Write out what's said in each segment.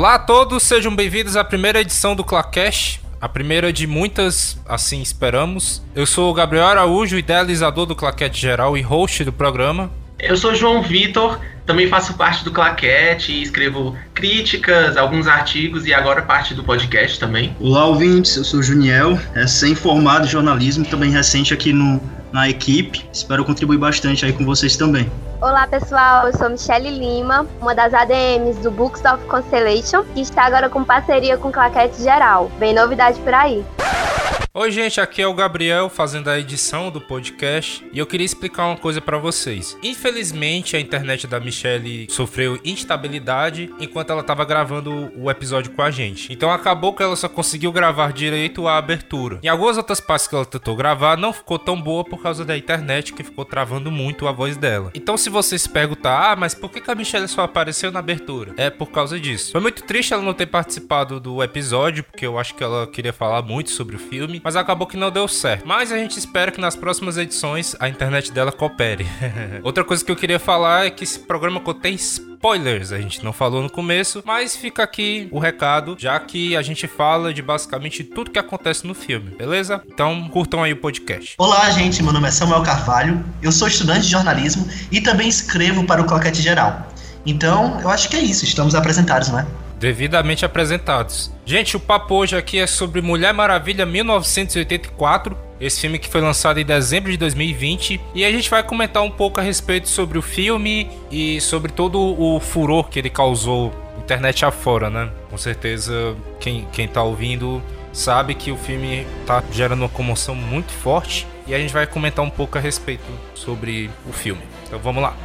Olá a todos, sejam bem-vindos à primeira edição do Clacash. A primeira de muitas, assim esperamos. Eu sou o Gabriel Araújo, idealizador do Claquete Geral e host do programa. Eu sou João Vitor, também faço parte do Claquete, escrevo críticas, alguns artigos e agora parte do podcast também. Olá, ouvintes, eu sou o Juniel, recém-formado em jornalismo, também recente aqui no, na equipe. Espero contribuir bastante aí com vocês também. Olá pessoal, eu sou Michelle Lima, uma das ADMs do Books of Constellation, que está agora com parceria com Claquete Geral. Bem novidade por aí. Oi, gente, aqui é o Gabriel fazendo a edição do podcast e eu queria explicar uma coisa para vocês. Infelizmente, a internet da Michelle sofreu instabilidade enquanto ela estava gravando o episódio com a gente. Então acabou que ela só conseguiu gravar direito a abertura. Em algumas outras partes que ela tentou gravar, não ficou tão boa por causa da internet que ficou travando muito a voz dela. Então, se você se perguntar, ah, mas por que a Michelle só apareceu na abertura? É por causa disso. Foi muito triste ela não ter participado do episódio, porque eu acho que ela queria falar muito sobre o filme mas acabou que não deu certo. Mas a gente espera que nas próximas edições a internet dela coopere. Outra coisa que eu queria falar é que esse programa contém spoilers, a gente não falou no começo, mas fica aqui o recado, já que a gente fala de basicamente tudo que acontece no filme, beleza? Então curtam aí o podcast. Olá, gente, meu nome é Samuel Carvalho, eu sou estudante de jornalismo e também escrevo para o Claquete Geral. Então, eu acho que é isso, estamos apresentados, não é? Devidamente apresentados. Gente, o papo hoje aqui é sobre Mulher Maravilha 1984, esse filme que foi lançado em dezembro de 2020, e a gente vai comentar um pouco a respeito sobre o filme e sobre todo o furor que ele causou internet afora, né? Com certeza quem, quem tá ouvindo sabe que o filme tá gerando uma comoção muito forte e a gente vai comentar um pouco a respeito sobre o filme. Então vamos lá.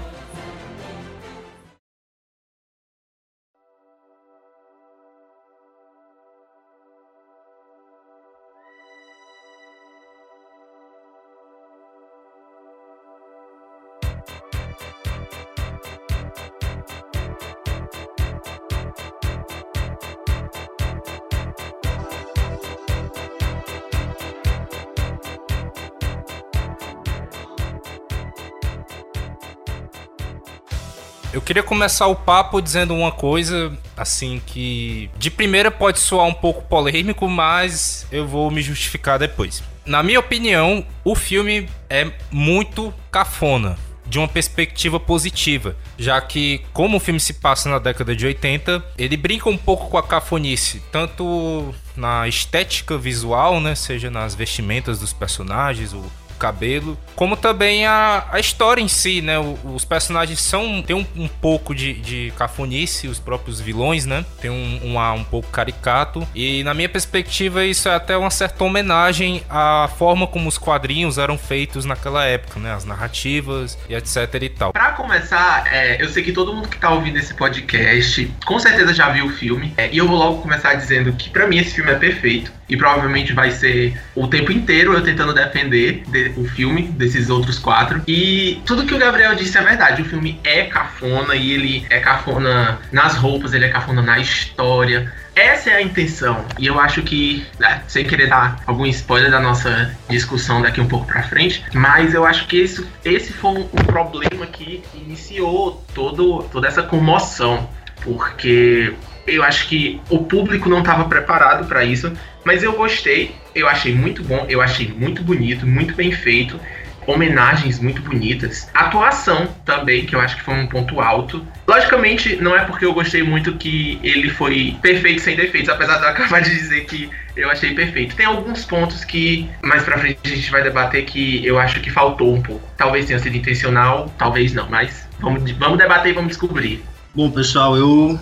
Eu queria começar o papo dizendo uma coisa, assim, que de primeira pode soar um pouco polêmico, mas eu vou me justificar depois. Na minha opinião, o filme é muito cafona de uma perspectiva positiva, já que como o filme se passa na década de 80, ele brinca um pouco com a cafonice, tanto na estética visual, né, seja nas vestimentas dos personagens, o cabelo, como também a, a história em si, né? O, os personagens são tem um, um pouco de, de cafonice, os próprios vilões, né? Tem um, um ar um pouco caricato e na minha perspectiva isso é até uma certa homenagem à forma como os quadrinhos eram feitos naquela época, né? As narrativas e etc e tal. Para começar, é, eu sei que todo mundo que tá ouvindo esse podcast com certeza já viu o filme é, e eu vou logo começar dizendo que para mim esse filme é perfeito e provavelmente vai ser o tempo inteiro eu tentando defender de, o filme desses outros quatro. E tudo que o Gabriel disse é verdade. O filme é cafona e ele é cafona nas roupas, ele é cafona na história. Essa é a intenção. E eu acho que, né, sem querer dar algum spoiler da nossa discussão daqui um pouco pra frente, mas eu acho que esse, esse foi um problema que iniciou todo, toda essa comoção. Porque eu acho que o público não estava preparado para isso, mas eu gostei, eu achei muito bom, eu achei muito bonito, muito bem feito, homenagens muito bonitas, atuação também, que eu acho que foi um ponto alto. Logicamente, não é porque eu gostei muito que ele foi perfeito sem defeitos, apesar de eu acabar de dizer que eu achei perfeito. Tem alguns pontos que mais pra frente a gente vai debater que eu acho que faltou um pouco. Talvez tenha sido intencional, talvez não, mas vamos, vamos debater e vamos descobrir. Bom, pessoal, eu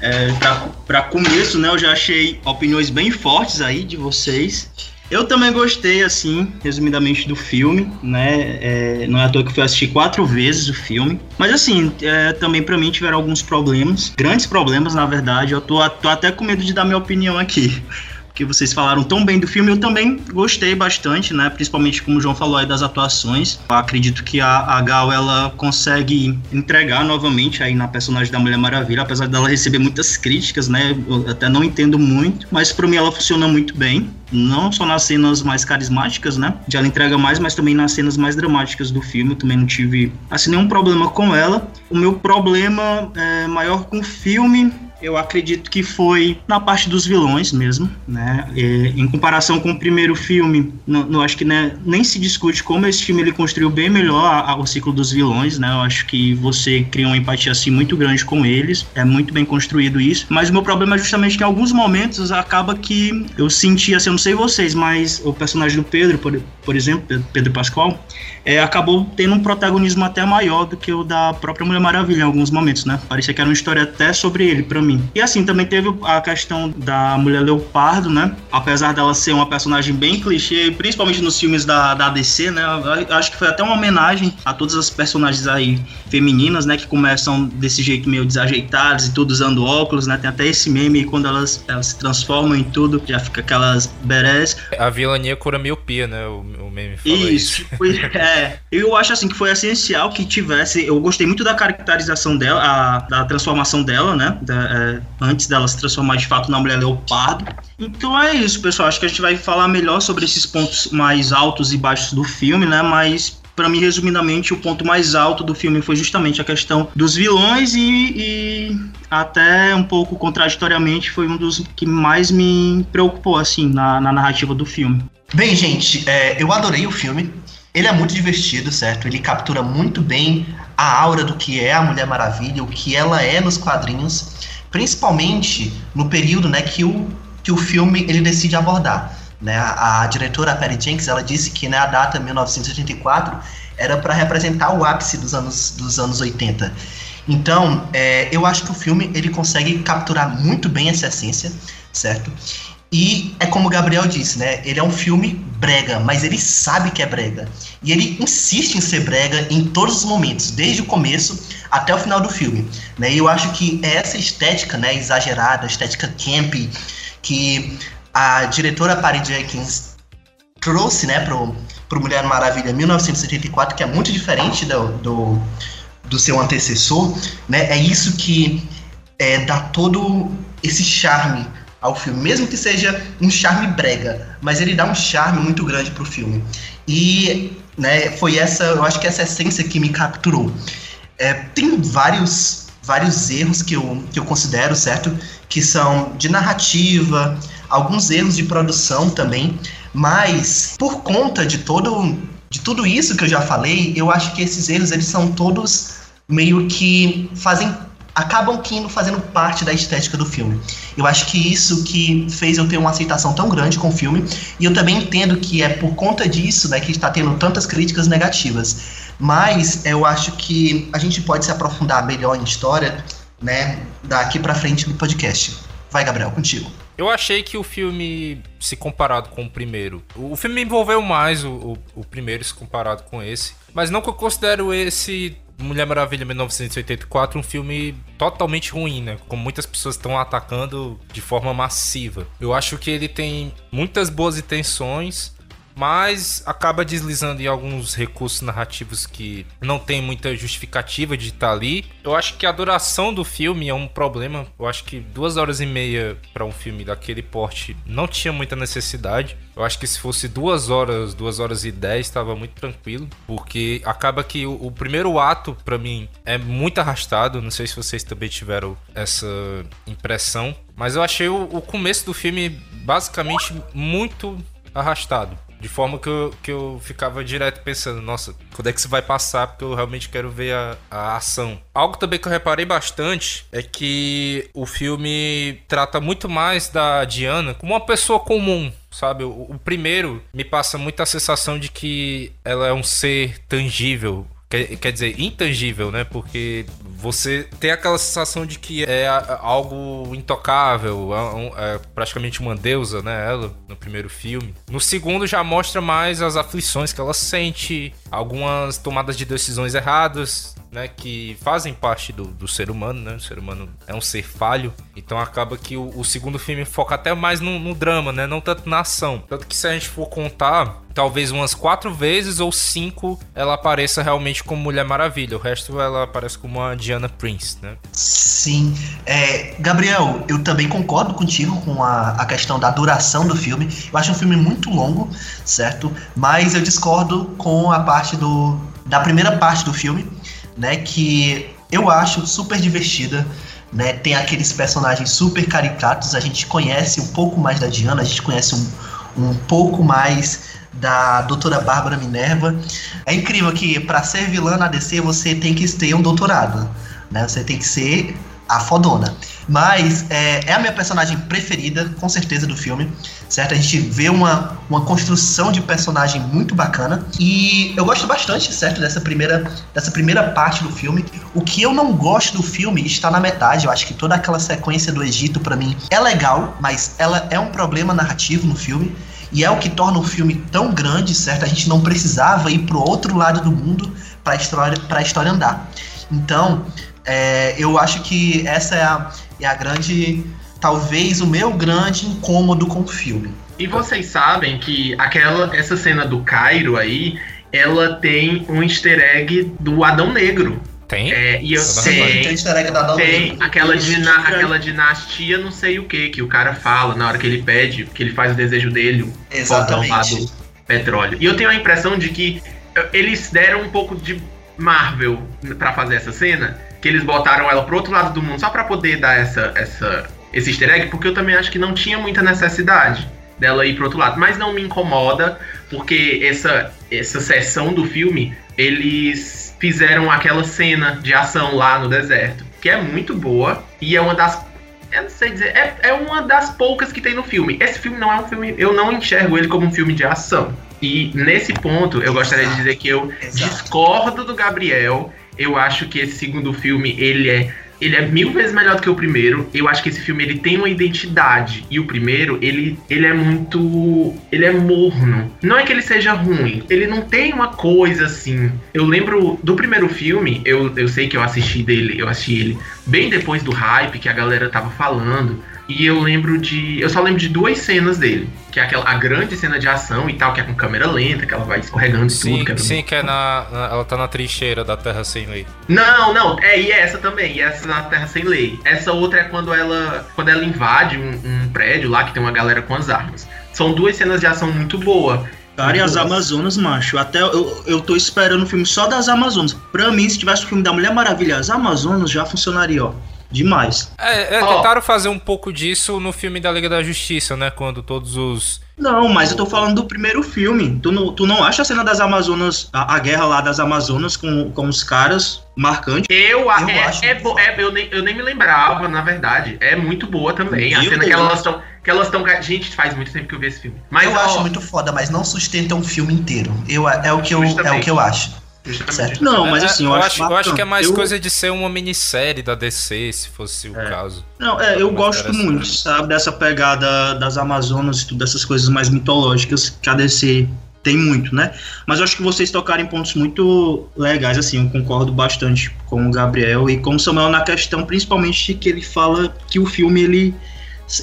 é, para começo, né, eu já achei opiniões bem fortes aí de vocês. Eu também gostei, assim, resumidamente, do filme, né? É, não é à toa que eu fui assistir quatro vezes o filme. Mas, assim, é, também para mim tiveram alguns problemas, grandes problemas, na verdade. Eu tô, tô até com medo de dar minha opinião aqui que vocês falaram tão bem do filme, eu também gostei bastante, né? Principalmente como o João falou aí das atuações. Eu acredito que a, a Gal ela consegue entregar novamente aí na personagem da Mulher Maravilha, apesar dela receber muitas críticas, né? Eu até não entendo muito, mas para mim ela funciona muito bem. Não só nas cenas mais carismáticas, né? De ela entrega mais, mas também nas cenas mais dramáticas do filme. Eu também não tive assim nenhum problema com ela. O meu problema é maior com o filme Eu acredito que foi na parte dos vilões mesmo, né? E, em comparação com o primeiro filme, não, acho que né, nem se discute como esse filme ele construiu bem melhor a, a, o ciclo dos vilões, né? Eu acho que você cria uma empatia assim muito grande com eles, é muito bem construído isso. Mas o meu problema é justamente que em alguns momentos acaba que eu senti assim, eu não sei vocês, mas o personagem do Pedro, por, por exemplo, Pedro Pascoal, é, acabou tendo um protagonismo até maior do que o da própria Mulher Maravilha em alguns momentos, né? Parecia que era uma história até sobre ele para mim. E assim, também teve a questão da Mulher Leopardo, né? Apesar dela ser uma personagem bem clichê, principalmente nos filmes da, da DC, né? Acho que foi até uma homenagem a todas as personagens aí femininas, né? Que começam desse jeito meio desajeitadas e tudo usando óculos, né? Tem até esse meme quando elas, elas se transformam em tudo, já fica aquelas berés. A vilania cura miopia, né? O, o meme fala isso. isso. Foi, é, eu acho assim que foi essencial que tivesse. Eu gostei muito da caracterização dela, a, da transformação dela, né? Da, é, antes dela se transformar de fato na mulher leopardo. Então é isso, pessoal. Acho que a gente vai falar melhor sobre esses pontos mais altos e baixos do filme, né? Mas para mim, resumidamente, o ponto mais alto do filme foi justamente a questão dos vilões e, e, até um pouco contraditoriamente foi um dos que mais me preocupou assim na, na narrativa do filme. Bem, gente, é, eu adorei o filme. Ele é muito divertido, certo? Ele captura muito bem a aura do que é a Mulher Maravilha, o que ela é nos quadrinhos, principalmente no período, né, que o que o filme ele decide abordar. Né? A, a diretora Perry Jenkins ela disse que né, a data 1984 era para representar o ápice dos anos dos anos 80. Então, é, eu acho que o filme ele consegue capturar muito bem essa essência, certo? E é como o Gabriel disse, né? Ele é um filme brega, mas ele sabe que é brega. E ele insiste em ser brega em todos os momentos, desde o começo até o final do filme. Né? E eu acho que é essa estética né, exagerada, estética camp, que a diretora Patty Jenkins trouxe né, pro, pro Mulher Maravilha 1974, que é muito diferente do, do, do seu antecessor, né? É isso que é, dá todo esse charme ao filme, mesmo que seja um charme brega, mas ele dá um charme muito grande pro filme. E né, foi essa, eu acho que essa essência que me capturou. É, tem vários vários erros que eu, que eu considero, certo? Que são de narrativa, alguns erros de produção também, mas por conta de todo de tudo isso que eu já falei, eu acho que esses erros eles são todos meio que fazem acabam que fazendo parte da estética do filme. Eu acho que isso que fez eu ter uma aceitação tão grande com o filme, e eu também entendo que é por conta disso, né, que está tendo tantas críticas negativas. Mas eu acho que a gente pode se aprofundar melhor em história, né, daqui para frente no podcast. Vai, Gabriel, contigo. Eu achei que o filme, se comparado com o primeiro, o filme me envolveu mais o, o, o primeiro se comparado com esse. Mas não que eu considero esse Mulher Maravilha 1984 um filme totalmente ruim, né? Como muitas pessoas estão atacando de forma massiva. Eu acho que ele tem muitas boas intenções, mas acaba deslizando em alguns recursos narrativos que não tem muita justificativa de estar ali. Eu acho que a duração do filme é um problema. Eu acho que duas horas e meia para um filme daquele porte não tinha muita necessidade. Eu acho que se fosse duas horas, duas horas e dez, estava muito tranquilo, porque acaba que o, o primeiro ato, para mim, é muito arrastado. Não sei se vocês também tiveram essa impressão, mas eu achei o, o começo do filme basicamente muito arrastado. De forma que eu, que eu ficava direto pensando, nossa, quando é que isso vai passar? Porque eu realmente quero ver a, a ação. Algo também que eu reparei bastante é que o filme trata muito mais da Diana como uma pessoa comum, sabe? O, o, primeiro me passa muita sensação de que ela é um ser tangível. Quer, quer dizer, intangível, né? Porque você tem aquela sensação de que é algo intocável, é, é praticamente uma deusa, né? Ela, no primeiro filme. No segundo já mostra mais as aflições que ela sente, algumas tomadas de decisões erradas, né, que fazem parte do, do ser humano, né? O ser humano é um ser falho, então acaba que o, o segundo filme foca até mais no, no, drama, né? Não tanto na ação. Tanto que se a gente for contar, talvez umas quatro vezes ou cinco ela apareça realmente como Mulher Maravilha. O resto ela aparece como a Diana Prince, né? Sim. É, Gabriel, eu também concordo contigo com a, a questão da duração do filme. Eu acho um filme muito longo, certo? Mas eu discordo com a parte do da primeira parte do filme né? Que eu acho super divertida. né? Tem aqueles personagens super caricatos, a gente conhece um pouco mais da Diana, a gente conhece um, um pouco mais da doutora Bárbara Minerva. É incrível que para ser vilã na DC você tem que ter um doutorado, né? Você tem que ser a fodona. Mas é, é, a minha personagem preferida, com certeza, do filme, certo? A gente vê uma, uma construção de personagem muito bacana. E eu gosto bastante, certo, dessa primeira, dessa primeira parte do filme. O que eu não gosto do filme está na metade. Eu acho que toda aquela sequência do Egito, para mim, é legal, mas ela é um problema narrativo no filme. E é o que torna o filme tão grande, certo? A gente não precisava ir pro outro lado do mundo para a história, pra história andar. Então, é, eu acho que essa é a, é a grande. Talvez o meu grande incômodo com o filme. E vocês sabem que aquela essa cena do Cairo aí, ela tem um easter egg do Adão Negro. Tem? É, e eu Tem, tem easter egg da Adão tem Negro. aquela, dina, aquela dinastia não sei o que que o cara fala na hora que ele pede, que ele faz o desejo dele, lá Exatamente. do petróleo. E eu tenho a impressão de que eh, eles deram um pouco de Marvel pra fazer essa cena, que eles botaram ela pro outro lado do mundo só pra poder dar essa, essa, esse easter egg, porque eu também acho que não tinha muita necessidade dela ir pro outro lado. Mas não me incomoda, porque essa, essa sessão do filme, eles fizeram aquela cena de ação lá no deserto, que é muito boa e é uma das eu não sei dizer, é, é uma das poucas que tem no filme. Esse filme não é um filme, eu não enxergo ele como um filme de ação. E nesse ponto, eu gostaria de dizer que eu Exato. discordo do Gabriel. Eu acho que esse segundo filme, ele é ele é mil vezes melhor do que o primeiro. Eu acho que esse filme ele tem uma identidade. E o primeiro, ele, ele é muito. Ele é morno. Não é que ele seja ruim. Ele não tem uma coisa assim. Eu lembro do primeiro filme, eu, eu sei que eu assisti dele, eu assisti ele bem depois do hype que a galera tava falando. E eu lembro de. Eu só lembro de duas cenas dele. Que é aquela a grande cena de ação e tal, que é com câmera lenta, que ela vai escorregando e Sim, tudo. Que é sim, que é na, na- Ela tá na trincheira da Terra Sem Lei. não, não, é, e essa também, e essa na Terra Sem Lei. Essa outra é quando ela, quando ela invade um, um prédio lá que tem uma galera com as armas. São duas cenas de ação muito boa. Cara, e as. Amazonas, macho. Até eu, eu tô esperando o filme só das Amazonas. Pra mim, se tivesse o filme da Mulher Maravilha, as Amazonas já funcionaria, ó. Demais. É, é, Ó. tentaram fazer um pouco disso no filme da Liga da Justiça, né? Quando todos os. Não, mas eu tô falando do primeiro filme. Tu não, tu não acha a cena das Amazonas, a, a guerra lá das Amazonas com, com os caras marcante? Eu, a- Eu é, acho é, é- eu, nem, eu nem me lembrava, na verdade. É muito boa também. A Meu cena que Deus. elas estão. Que elas estão. Gente, faz muito tempo que eu vi esse filme. Mas eu ó, acho muito foda, mas não sustenta um filme inteiro. Eu, é, o que eu, é o que eu acho. Certo. Não, mas É, assim, eu, eu, acho, acho, eu acho que é mais Eu- coisa de ser uma minissérie da DC, se fosse o É. caso. Não, é, eu gosto muito, sabe, dessa pegada das Amazonas e tudo, dessas coisas mais mitológicas que a DC tem muito, né? Mas eu acho que vocês tocaram em pontos muito legais, assim, eu concordo bastante com o Gabriel e com o Samuel na questão, principalmente que ele fala que o filme, ele,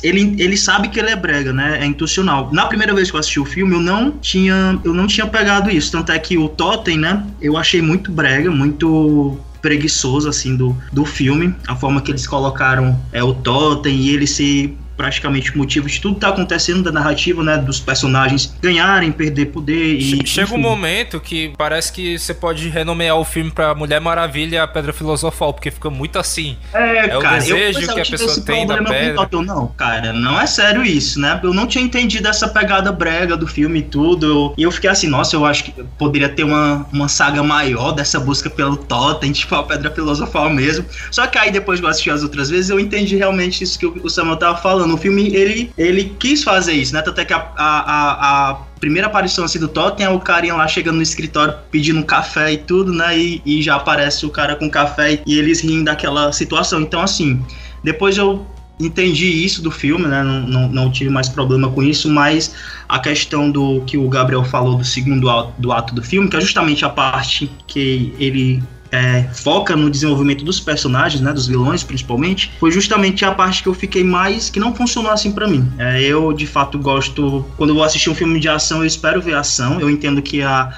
ele, ele sabe que ele é brega, né? É intencional. Na primeira vez que eu assisti o filme, eu não tinha, eu não tinha pegado isso, tanto é que o Totem, né, eu achei muito brega, muito preguiçoso, assim, do, do filme, a forma que eles colocaram é, o Totem e ele ser praticamente o motivo de tudo que tá acontecendo da narrativa, né, dos personagens ganharem, perder poder e... Chega um enfim. momento que parece que você pode renomear o filme pra Mulher Maravilha e a Pedra Filosofal, porque fica muito assim. É, É o cara, desejo eu, que eu a pessoa esse tem da pedra. Não, cara, não é sério isso, né? Eu não tinha entendido essa pegada brega do filme e tudo. E eu, fiquei assim, nossa, eu acho que poderia ter uma, uma saga maior dessa busca pelo Totem, tipo a Pedra Filosofal mesmo. Só que aí depois que eu assisti as outras vezes, eu entendi realmente isso que o Samuel tava falando. O filme, ele, ele quis fazer isso, né? Tanto é que a, a, a, a primeira aparição assim do Totem é o carinha lá chegando no escritório pedindo um café e tudo, né? E, e já aparece o cara com café e eles riem daquela situação. Então, assim, depois eu entendi isso do filme, né? Não, não, não tive mais problema com isso, mas a questão do que o Gabriel falou do segundo ato do, ato do filme, que é justamente a parte que ele é, foca no desenvolvimento dos personagens, né, dos vilões principalmente, foi justamente a parte que eu fiquei mais que não funcionou assim pra mim. É, eu de fato gosto quando eu vou assistir um filme de ação, eu espero ver ação. Eu entendo que a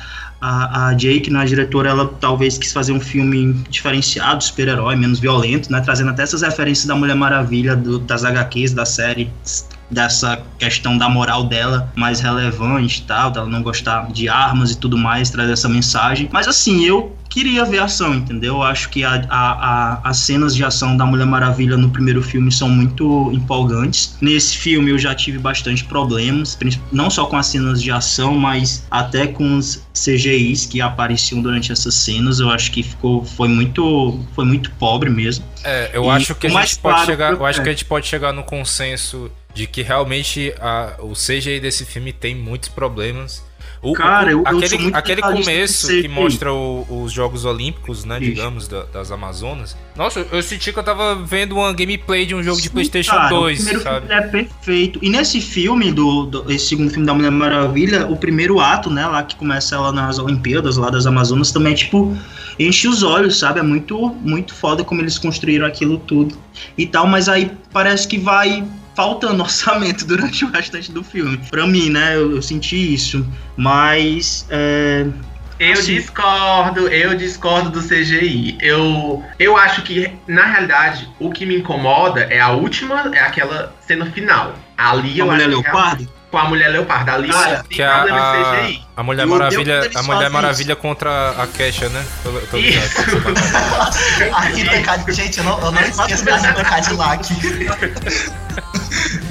a, a Jake, na diretora, ela talvez quis fazer um filme diferenciado, super-herói, menos violento, né? Trazendo até essas referências da Mulher Maravilha, do- das HQs, da série, dessa questão da moral dela mais relevante e tal, dela não gostar de armas e tudo mais, trazer essa mensagem. Mas assim, eu queria ver ação, entendeu? Eu acho que a, a, a, as cenas de ação da Mulher Maravilha no primeiro filme são muito empolgantes. Nesse filme eu já tive bastante problemas, não só com as cenas de ação, mas até com os CGIs que apareciam durante essas cenas. Eu acho que ficou foi muito foi muito pobre mesmo. É, eu e acho que a gente pode claro, chegar, eu acho que a gente pode chegar no consenso de que realmente a, o CGI desse filme tem muitos problems o, Cara, eu, aquele, eu aquele começo que mostra o, os Jogos Olímpicos, né, Isso. digamos, da, das Amazonas. Nossa, eu senti que eu tava vendo uma gameplay de um jogo Sim, de PlayStation cara, 2, o sabe? é perfeito. E nesse filme, do, do, esse segundo filme da Mulher Maravilha, o primeiro ato, né, lá que começa ela nas Olimpíadas, lá das Amazonas, também é tipo enche os olhos, sabe? É muito, muito foda como eles construíram aquilo tudo e tal, mas aí parece que vai faltando orçamento durante o restante do filme. Pra mim, né? Eu, eu senti isso. Mas. É, eu assim. discordo, eu discordo do CGI. Eu, eu acho que, na realidade, o que me incomoda é a última, é aquela cena final. Ali a eu mulher acho leopardo? Que é com a mulher leopardo. Ali ah, que é a, a, a Mulher eu Maravilha, a Mulher Maravilha isso. contra a Kesha, né? Tô, tô isso. Aqui Cadillac. Gente, eu não, eu não esqueço da rima Cadillac.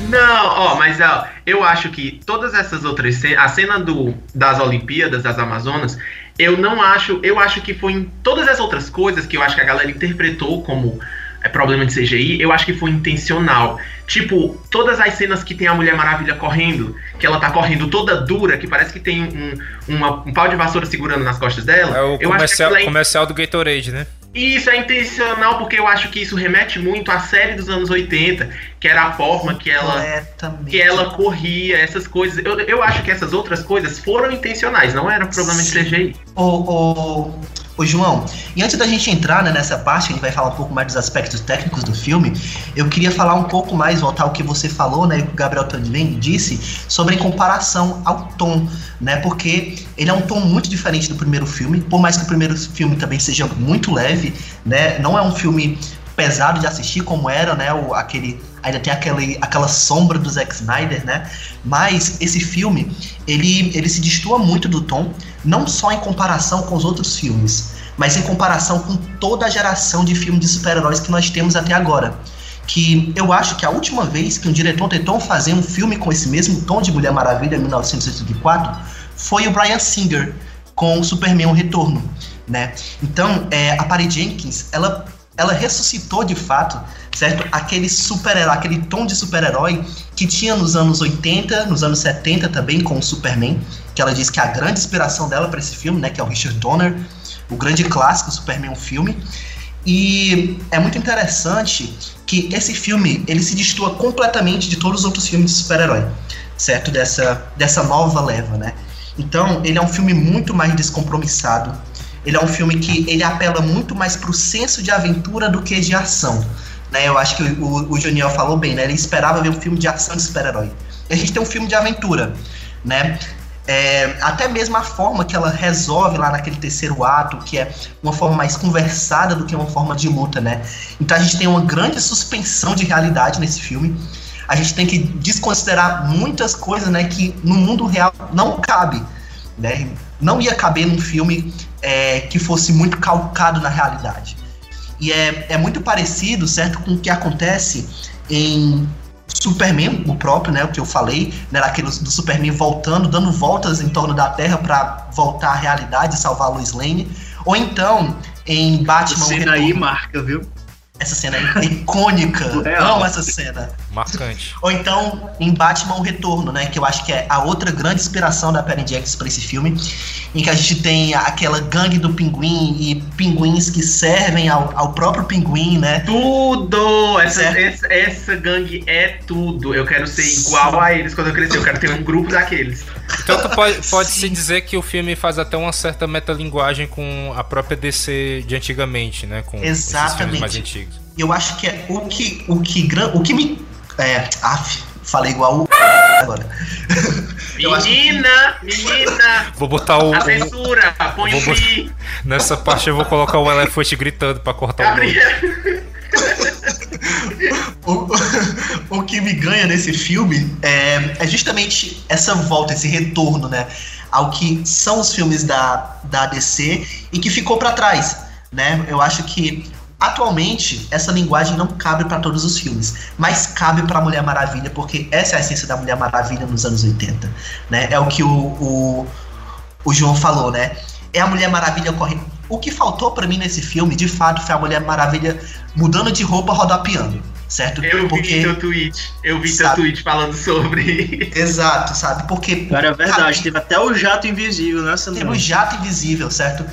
Não, ó, mas ó, eu acho que todas essas outras cenas, a cena do, das Olimpíadas, das Amazonas, eu não acho, eu acho que foi em todas as outras coisas que eu acho que a galera interpretou como é, problema de CGI, eu acho que foi intencional. Tipo, todas as cenas que tem a Mulher Maravilha correndo, que ela tá correndo toda dura, que parece que tem um, uma, um pau de vassoura segurando nas costas dela. É o eu comercial, acho que é comercial do Gatorade, né? E isso é intencional porque eu acho que isso remete muito à série dos anos 80, que era a forma que ela, que ela corria, essas coisas. Eu, eu acho que essas outras coisas foram intencionais, não era problema Sim. de CGI. O, o, Ô, João, e antes da gente entrar né, nessa parte, a gente vai falar um pouco mais dos aspectos técnicos do filme, eu queria falar um pouco mais, voltar ao que você falou, né, e o que o Gabriel também disse, sobre a comparação ao tom, né, porque ele é um tom muito diferente do primeiro filme, por mais que o primeiro filme também seja muito leve, né, não é um filme pesado de assistir como era, né, o, aquele ainda tem aquele, aquela sombra do Zack Snyder, né? Mas esse filme, ele, ele se distua muito do tom, não só em comparação com os outros filmes, mas em comparação com toda a geração de filmes de super-heróis que nós temos até agora. Que eu acho que a última vez que um diretor tentou fazer um filme com esse mesmo tom de Mulher Maravilha, em 1984, foi o Brian Singer, com o Superman o Retorno, né? Então, é, a Patty Jenkins, ela ela ressuscitou de fato, certo? Aquele super-herói, aquele tom de super-herói que tinha nos anos 80, nos anos 70 também com o Superman, que ela diz que é a grande inspiração dela para esse filme, né, que é o Richard Donner, o grande clássico Superman um filme. E é muito interessante que esse filme, ele se distua completamente de todos os outros filmes de super-herói, certo? Dessa dessa nova leva, né? Então, ele é um filme muito mais descompromissado, ele é um filme que ele apela muito mais pro senso de aventura do que de ação. Né? Eu acho que o, o Junior falou bem, né? Ele esperava ver um filme de ação de super-herói. E a gente tem um filme de aventura, né? É, até mesmo a forma que ela resolve lá naquele terceiro ato, que é uma forma mais conversada do que uma forma de luta, né? Então a gente tem uma grande suspensão de realidade nesse filme. A gente tem que desconsiderar muitas coisas, né, que no mundo real não cabe, né? Não ia caber num filme é, que fosse muito calcado na realidade. E é, é muito parecido, certo, com o que acontece em Superman, o próprio, né, o que eu falei, né, aquele do Superman voltando, dando voltas em torno da Terra para voltar à realidade e salvar a Lois Lane, ou então em Batman. Essa cena aí marca, viu? Essa cena é icônica. Amo essa cena. Marcante. Ou então, em Batman o Retorno, né? Que eu acho que é a outra grande inspiração da Perry Jackson para esse filme. Em que a gente tem aquela gangue do pinguim e pinguins que servem ao, ao próprio pinguim, né? Tudo! Essa, essa, essa, gangue é tudo. Eu quero ser igual Sim. a eles quando eu crescer. Eu quero ter um grupo daqueles. Então pode, pode se dizer que o filme faz até uma certa metalinguagem com a própria DC de antigamente, né? Com Exatamente. mais antigos. Eu acho que é o que, o que, o que me. É, af, falei igual o. Agora. Menina, menina! Vou botar o. A censura, põe o botar... Nessa parte eu vou colocar o elefante gritando pra cortar Gabriel. o. o, o que me ganha nesse filme é, é justamente essa volta, esse retorno, né? Ao que são os filmes da, da DC e que ficou para trás, né? Eu acho que Atualmente, essa linguagem não cabe para todos os filmes, mas cabe para Mulher Maravilha, porque essa é a essência da Mulher Maravilha nos anos 80. Né? É o que o, o, o João falou, né? É a Mulher Maravilha correndo. O que faltou para mim nesse filme, de fato, foi a Mulher Maravilha mudando de roupa rodopiando. Certo? Eu Porque, vi teu tweet. Eu vi sabe? teu tweet falando sobre. Exato, sabe? Porque. Cara, é verdade. Teve até o jato invisível nessa Teve o jato invisível, certo?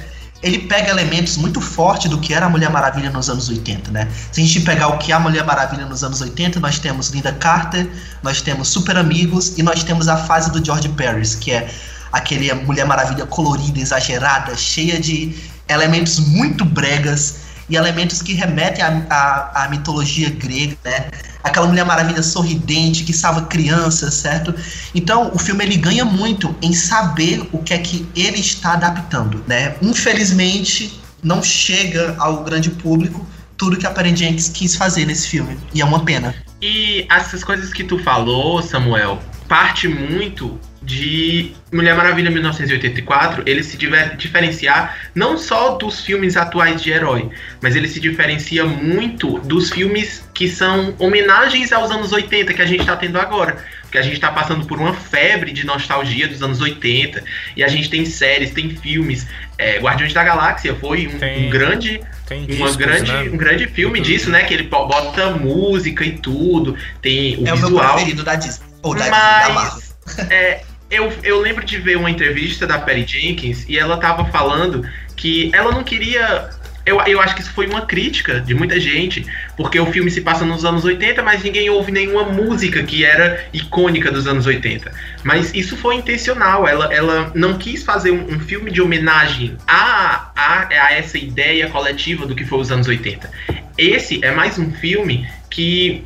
Ele pega elementos muito fortes do que era a Mulher Maravilha nos anos 80, né? Se a gente pegar o que é a Mulher Maravilha nos anos 80, nós temos Linda Carter, nós temos Super Amigos e nós temos a fase do George Paris, que é aquele Mulher Maravilha colorida, exagerada, cheia de elementos muito bregas e elementos que remetem à, à, mitologia grega, né? Aquela Mulher Maravilha sorridente que salva crianças, certo? Então, o filme ele ganha muito em saber o que é que ele está adaptando, né? Infelizmente, não chega ao grande público tudo que a Perry Jenkins quis fazer nesse filme, e é uma pena. E essas coisas que tu falou, Samuel, parte muito de Mulher Maravilha 1984, ele se diferenciar não só dos filmes atuais de herói, mas ele se diferencia muito dos filmes que são homenagens aos anos 80 que a gente está tendo agora. Porque a gente está passando por uma febre de nostalgia dos anos 80, e a gente tem séries, tem filmes. É, Guardiões da Galáxia foi um, tem, um grande. Tem discos, uma grande, né? um grande filme disso, né? Que ele bota música e tudo, tem o é visual. É o meu preferido da Disney. Ou da, mas, da é, eu, eu lembro de ver uma entrevista da Perry Jenkins e ela tava falando que ela não queria. Eu, eu acho que isso foi uma crítica de muita gente, porque o filme se passa nos anos 80, mas ninguém ouve nenhuma música que era icônica dos anos 80. Mas isso foi intencional, ela, ela não quis fazer um, um filme de homenagem a, a, a essa ideia coletiva do que foi os anos 80. Esse é mais um filme que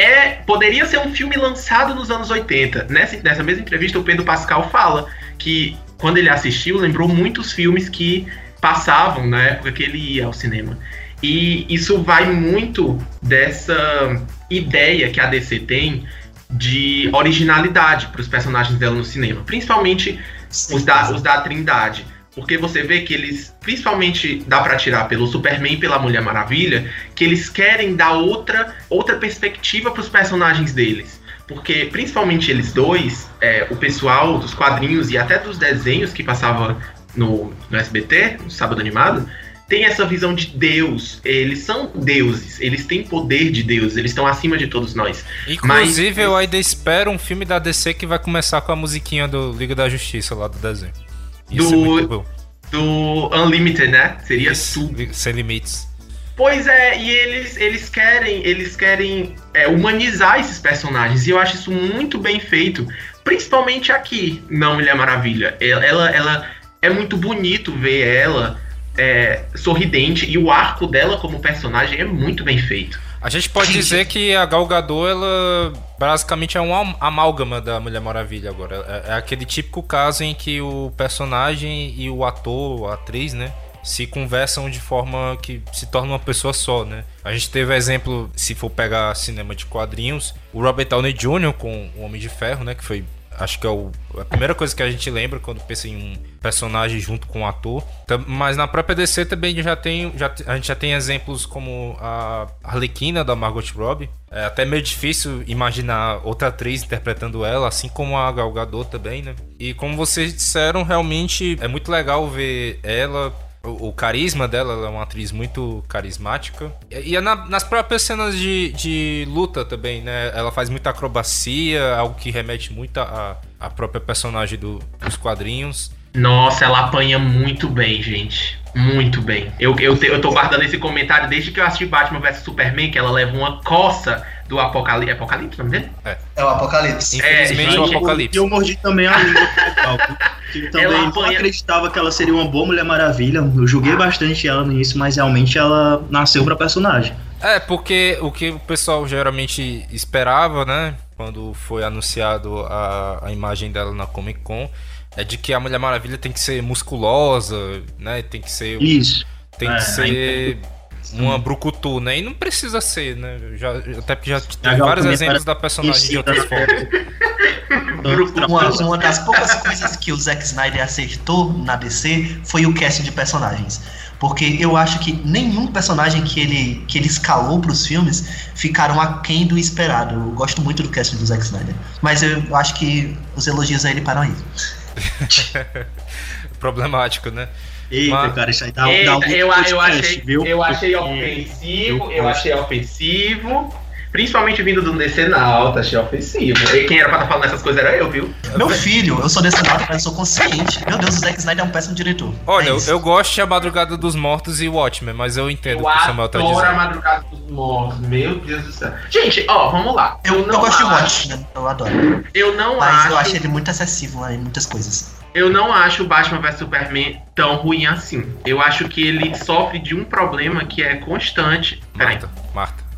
é poderia ser um filme lançado nos anos 80. Nessa, nessa mesma entrevista, o Pedro Pascal fala que quando ele assistiu, lembrou muitos filmes que passavam na época que ele ia ao cinema. E isso vai muito dessa ideia que a DC tem de originalidade para os personagens dela no cinema, principalmente os da, os da Trindade. Porque você vê que eles, principalmente dá para tirar pelo Superman e pela Mulher Maravilha, que eles querem dar outra, outra perspectiva para os personagens deles. Porque, principalmente eles dois, é, o pessoal dos quadrinhos e até dos desenhos que passava no, no SBT, no Sábado Animado, tem essa visão de Deus. Eles são deuses, eles têm poder de Deus, eles estão acima de todos nós. Inclusive, Mas, eu ainda espero um filme da DC que vai começar com a musiquinha do Liga da Justiça lá do desenho do, do Unlimited, né? Seria Isso, Sem limites. Pois é, e eles, eles querem, eles querem é, humanizar esses personagens, e eu acho isso muito bem feito, principalmente aqui na Mulher Maravilha. Ela, ela, ela é muito bonito ver ela é, sorridente, e o arco dela como personagem é muito bem feito. A gente pode dizer que a Gal Gadot, ela basicamente é um amálgama da Mulher Maravilha agora. É, é, aquele típico caso em que o personagem e o ator, a atriz, né? Se conversam de forma que se torna uma pessoa só, né? A gente teve exemplo, se for pegar cinema de quadrinhos, o Robert Downey Jr. com o Homem de Ferro, né? Que foi Acho que é o, a primeira coisa que a gente lembra quando pensa em um personagem junto com um ator. Mas na própria DC também já tem, já, a gente já tem exemplos como a Arlequina da Margot Robbie. É até meio difícil imaginar outra atriz interpretando ela, assim como a Gal Gadot também, né? E como vocês disseram, realmente é muito legal ver ela o, carisma dela, ela é uma atriz muito carismática. E, é na, nas próprias cenas de, de luta também, né? Ela faz muita acrobacia, algo que remete muito à, à própria personagem do, dos quadrinhos. Nossa, ela apanha muito bem, gente. Muito bem. Eu, eu, eu tô guardando esse comentário desde que eu assisti Batman vs Superman, que ela leva uma coça do Apocalipse. É Apocalipse o nome dele? É. É o Apocalipse. Infelizmente é, é o Apocalipse. Eu, eu mordi também a língua que também ela não acreditava que ela seria uma boa Mulher Maravilha. Eu julguei bastante ela no início, mas realmente ela nasceu pra personagem. É, porque o que o pessoal geralmente esperava, né? Quando foi anunciado a, a imagem dela na Comic Con é de que a Mulher Maravilha tem que ser musculosa, né? Tem que ser. Isso. Tem é, que ser. uma brucutu, né? E não precisa ser, né? Já, até porque já tem vários exemplos da personagem de outras formas. Uma, uma das poucas coisas que o Zack Snyder acertou na DC foi o casting de personagens. Porque eu acho que nenhum personagem que ele, que ele escalou para os filmes ficaram aquém do esperado. Eu gosto muito do casting do Zack Snyder. Mas eu acho que os elogios a ele param aí. Problemático, né? Eita, Mas, cara, isso aí dá, eita, dá um eu, eu, achei, viu? eu achei ofensivo, eu, eu achei ofensivo. Principalmente vindo do decenalta, achei ofensivo. E quem era pra estar tá falando essas coisas era eu, viu? Meu filho, eu sou decenalta, mas eu sou consciente. Meu Deus, o Zack Snyder é um péssimo diretor. Olha, é eu, eu, gosto de A Madrugada dos Mortos e Watchmen, mas eu entendo o que o Samuel tá dizendo. Eu adoro A Madrugada dos Mortos, meu Deus do céu. Gente, ó, vamos lá. Eu, não eu gosto acho... de Watchmen, eu adoro. Eu não mas acho... Mas eu acho ele muito acessível em muitas coisas. Eu não acho o Batman vs Superman tão ruim assim. Eu acho que ele sofre de um problema que é constante. Marta, Marta.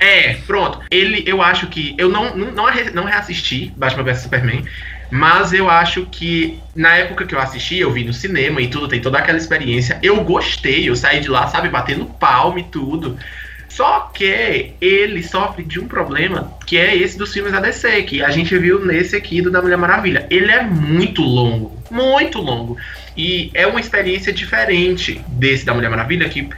É, pronto. Ele, eu acho que. Eu não, não, não, não reassisti Batman vs Superman. Mas eu acho que na época que eu assisti, eu vi no cinema e tudo, tem toda aquela experiência. Eu gostei, eu saí de lá, sabe, batendo palma e tudo. Só que ele sofre de um problema que é esse dos filmes da DC, que a gente viu nesse aqui do da Mulher Maravilha. Ele é muito longo, muito longo. E é uma experiência diferente desse da Mulher Maravilha, que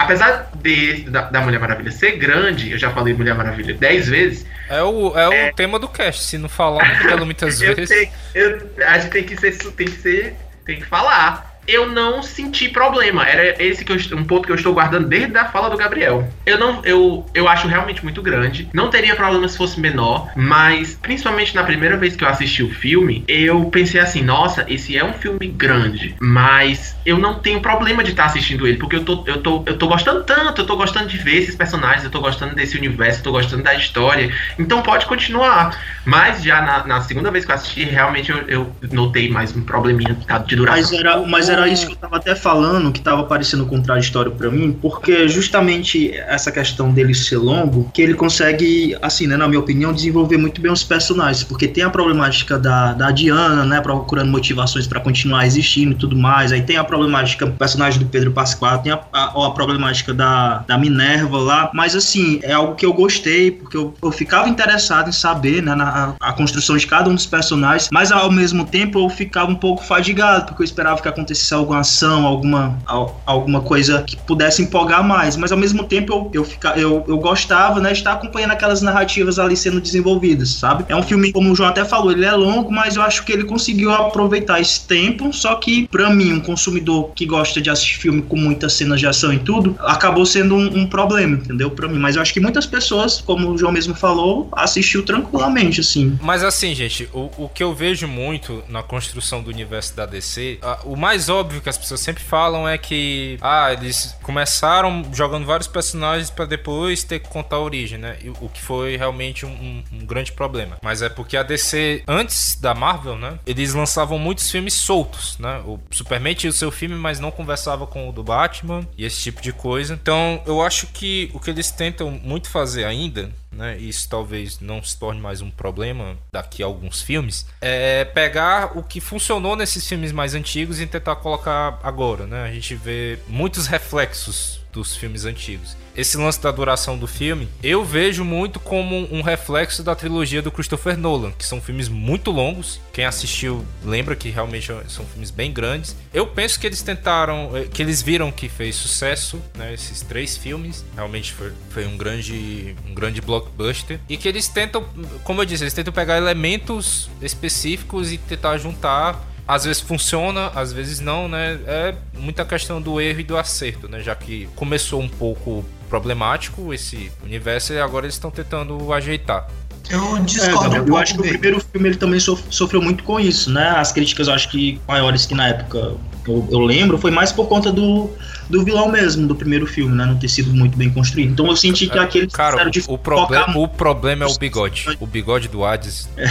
apesar de, da, da, Mulher Maravilha ser grande, eu já falei Mulher Maravilha 10 vezes. É o, é, é o tema do cast, se não falar, não muitas vezes. Sei, eu, a gente tem que ser, tem que ser, tem que falar eu não senti problema. Era esse que eu, um ponto que eu estou guardando desde a fala do Gabriel. Eu não, eu, eu acho realmente muito grande. Não teria problema se fosse menor, mas principalmente na primeira vez que eu assisti o filme, eu pensei assim, nossa, esse é um filme grande, mas eu não tenho problema de estar assistindo ele, porque eu tô, eu tô, eu tô gostando tanto, eu tô gostando de ver esses personagens, eu tô gostando desse universo, eu tô gostando da história. Então pode continuar. Mas já na, na segunda vez que eu assisti, realmente eu, eu notei mais um probleminha de duração. Mas era, mas era isso que eu tava até falando, que tava parecendo contraditório para mim, porque justamente essa questão dele ser longo, que ele consegue, assim, né, na minha opinião, desenvolver muito bem os personagens, porque tem a problemática da, da Diana, né, procurando motivações para continuar existindo e tudo mais, aí tem a problemática do personagem do Pedro Pascoal, tem a, a, a, problemática da, da Minerva lá, mas assim, é algo que eu gostei, porque eu, eu ficava interessado em saber, né, na, a construção de cada um dos personagens, mas ao mesmo tempo eu ficava um pouco fadigado, porque eu esperava que acontecesse acontecesse alguma ação, alguma, alguma coisa que pudesse empolgar mais. Mas ao mesmo tempo eu, eu, fica, eu, eu gostava, né, de estar acompanhando aquelas narrativas ali sendo desenvolvidas, sabe? É um filme, como o João até falou, ele é longo, mas eu acho que ele conseguiu aproveitar esse tempo. Só que, para mim, um consumidor que gosta de assistir filme com muitas cenas de ação e tudo, acabou sendo um, um problema, entendeu? Para mim. Mas eu acho que muitas pessoas, como o João mesmo falou, assistiu tranquilamente, assim. Mas assim, gente, o, o que eu vejo muito na construção do universo da DC, a, o mais óbvio que as pessoas sempre falam é que ah, eles começaram jogando vários personagens para depois ter que contar a origem, né? O que foi realmente um, um, um, grande problema. Mas é porque a DC, antes da Marvel, né? Eles lançavam muitos filmes soltos, né? O Superman tinha o seu filme, mas não conversava com o do Batman e esse tipo de coisa. Então eu acho que o que eles tentam muito fazer ainda né, isso talvez não se torne mais um problema daqui a alguns filmes, é pegar o que funcionou nesses filmes mais antigos e tentar colocar agora, né? A gente vê muitos reflexos dos filmes antigos esse lance da duração do filme, eu vejo muito como um reflexo da trilogia do Christopher Nolan, que são filmes muito longos. Quem assistiu lembra que realmente são filmes bem grandes. Eu penso que eles tentaram, eh, que eles viram que fez sucesso, né, esses três filmes. Realmente foi, foi um grande um grande blockbuster e que eles tentam, como eu disse, eles tentam pegar elementos específicos e tentar juntar às vezes funciona, às vezes não, né? É muita questão do erro e do acerto, né? Já que começou um pouco problemático esse universo e agora eles estão tentando ajeitar. Eu discordo. É, um eu acho que o primeiro filme ele também sofreu muito com isso, né? As críticas eu acho que maiores que na época eu, eu lembro foi mais por conta do do vilão mesmo, do primeiro filme, né? Não ter sido muito bem construído. Então eu senti que é, aquele Cara, de o, problema, o problema é o bigode. O bigode do Hades. É.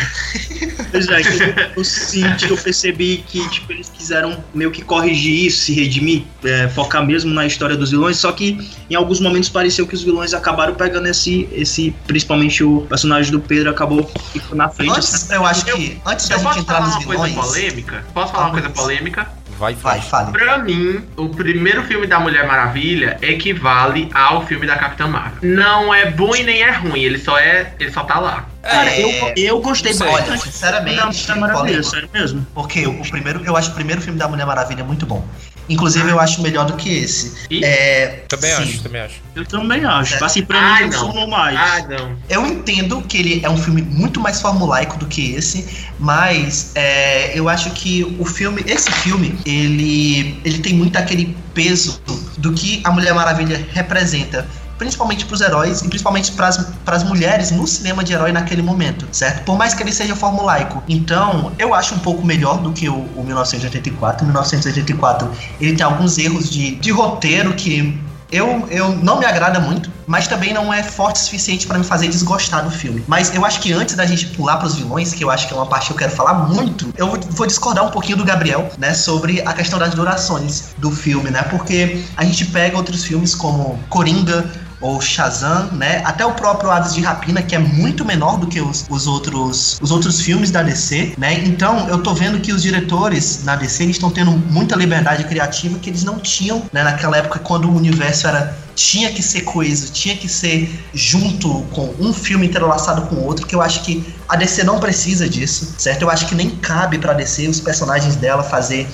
Pois é, eu, eu senti, eu percebi que tipo, eles quiseram meio que corrigir isso, se redimir, é, focar mesmo na história dos vilões, só que em alguns momentos pareceu que os vilões acabaram pegando esse, esse principalmente o personagem do Pedro acabou ficando na frente. Antes, assim. eu acho que, antes da gente entrar nos vilões... Posso falar uma coisa polêmica? Posso falar uma coisa polêmica? Vai, Vai, fale. Pra mim, o primeiro filme da Mulher Maravilha equivale ao filme da Capitã Marvel. Não é bom e nem é ruim, ele só é. Ele só tá lá. Cara, É, eu, eu gostei não sei. Olha, bastante. sinceramente, Não, é maravilha, polêmico. sério mesmo. Porque o primeiro, eu acho o primeiro filme da Mulher Maravilha muito bom. Inclusive, eu acho melhor do que esse. E- É, Também sim. acho, também acho. Eu também acho. É. Assim, pra Ai, mim, não. funcionou mais. Ah, não. Eu entendo que ele é um filme muito mais formulaico do que esse, mas é, eu acho que o filme, esse filme, ele, ele tem muito aquele peso do que a Mulher Maravilha representa. Principalmente pros heróis e principalmente pras as mulheres no cinema de herói naquele momento, certo? Por mais que ele seja formulaico. Então, eu acho um pouco melhor do que o, o 1984. O 1984 ele tem alguns erros de, de roteiro que eu, eu não me agrada muito, mas também não é forte o suficiente pra me fazer desgostar do filme. Mas eu acho que antes da gente pular pros vilões, que eu acho que é uma parte que eu quero falar muito, eu vou discordar um pouquinho do Gabriel, né, sobre a questão das durações do filme, né? Porque a gente pega outros filmes como Coringa, ou Shazam, né? Até o próprio Aves de Rapina, que é muito menor do que os, os outros os outros filmes da DC, né? Então, eu tô vendo que os diretores na DC estão tendo muita liberdade criativa que eles não tinham, né, naquela época quando o universo era tinha que ser coeso, tinha que ser junto com um filme entrelaçado com o outro, que eu acho que a DC não precisa disso, certo? Eu acho que nem cabe pra DC os personagens dela fazer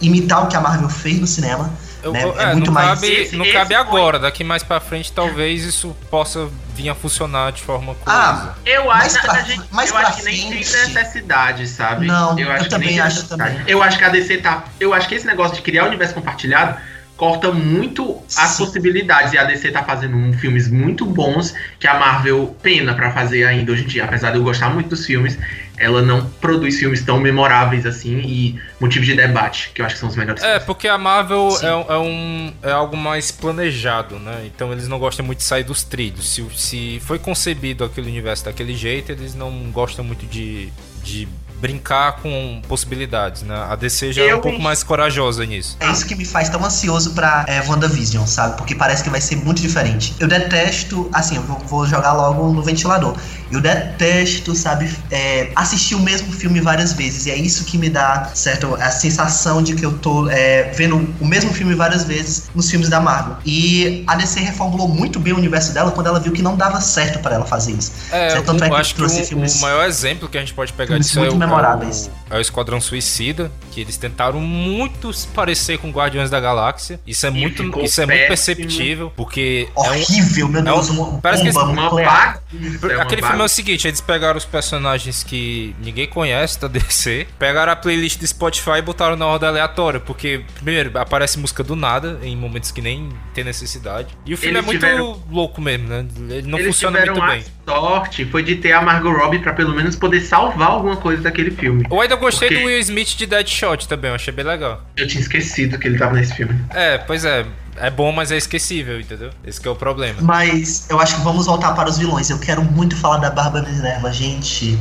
imitar o que a Marvel fez no cinema. Eu- né? é, É muito não mais- cabe, Esse- não esse cabe agora. Daqui mais pra frente, talvez isso possa vir a funcionar de forma. Ah, Eu acho, pra- a gente, mais eu pra acho que nem tem necessidade, sabe? Não, eu acho que também nem tem acho necessidade. também. Eu acho que a DC tá. Eu acho que esse negócio de criar o universo compartilhado corta muito as Sim. possibilidades. E a DC tá fazendo um- filmes muito bons que a Marvel pena pra fazer ainda hoje em dia. Apesar de eu gostar muito dos filmes, ela não produz filmes tão memoráveis assim e motivos de debate, que eu acho que são os melhores. É, porque a Marvel é, é um, é algo mais planejado, né? Então eles não gostam muito de sair dos trilhos. Se, se foi concebido aquele universo daquele jeito, eles não gostam muito de, de brincar com possibilidades, né? A DC já é um Eu pouco mais corajosa nisso. É isso que me faz tão ansioso pra é, WandaVision, sabe? Porque parece que vai ser muito diferente. Eu detesto, assim, eu vou- jogar logo no ventilador. Eu detesto, sabe, é, assistir o mesmo filme várias vezes. E é isso que me dá, certo, a sensação de que eu tô é, vendo o mesmo filme várias vezes nos filmes da Marvel. E a DC reformulou muito bem o universo dela quando ela viu que não dava certo pra ela fazer isso. É, Certo, tanto um- é que acho que o, filmes- o maior exemplo que a gente pode pegar disso é muito é, memoráveis. o, é o Esquadrão Suicida, que eles tentaram muito se parecer com Guardiões da Galáxia. Isso é E muito, isso é muito péssimo. perceptível, porque é um, Horrível, meu é Deus, um- uma parece que bomba uma nuclear. bagunça, é uma Aquele filme é o seguinte, eles pegaram os personagens que ninguém conhece da DC, pegaram a playlist do Spotify e botaram na ordem aleatória, porque, primeiro, aparece música do nada, em momentos que nem tem necessidade. E o filme Eles é muito tiveram- louco mesmo, né? Ele não Eles funciona muito a bem. Sorte foi de ter a Margot Robbie pra pelo menos poder salvar alguma coisa daquele filme. Eu ainda gostei Porque- do Will Smith de Deadshot também, eu achei bem legal. Eu tinha esquecido que ele tava nesse filme. É, pois é, é bom, mas é esquecível, entendeu? Esse que é o problema. Mas eu acho que vamos voltar para os vilões. Eu quero muito falar da Bárbara Minerva, gente.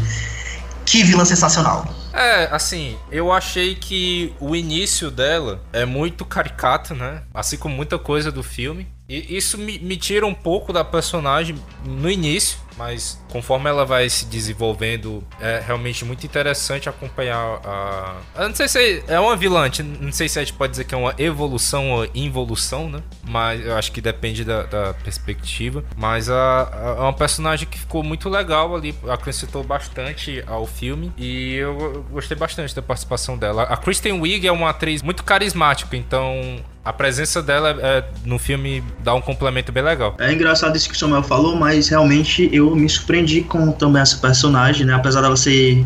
Que vilã sensacional. É, assim, eu achei que o início dela é muito caricato, né? Assim como muita coisa do filme. E isso me, me tira um pouco da personagem no início, mas conforme ela vai se desenvolvendo, é realmente muito interessante acompanhar a. Eu não sei se é uma vilã, não sei se a gente pode dizer que é uma evolução ou involução, né? Mas eu acho que depende da, da perspectiva. Mas a, é uma personagem que ficou muito legal ali, acrescentou bastante ao filme. E eu, eu gostei bastante da participação dela. A Kristen Wiig é uma atriz muito carismática, então a presença dela é, no filme dá um complemento bem legal. É engraçado isso que o Samuel falou, mas realmente eu me surpreendi com também essa personagem, né? Apesar dela ser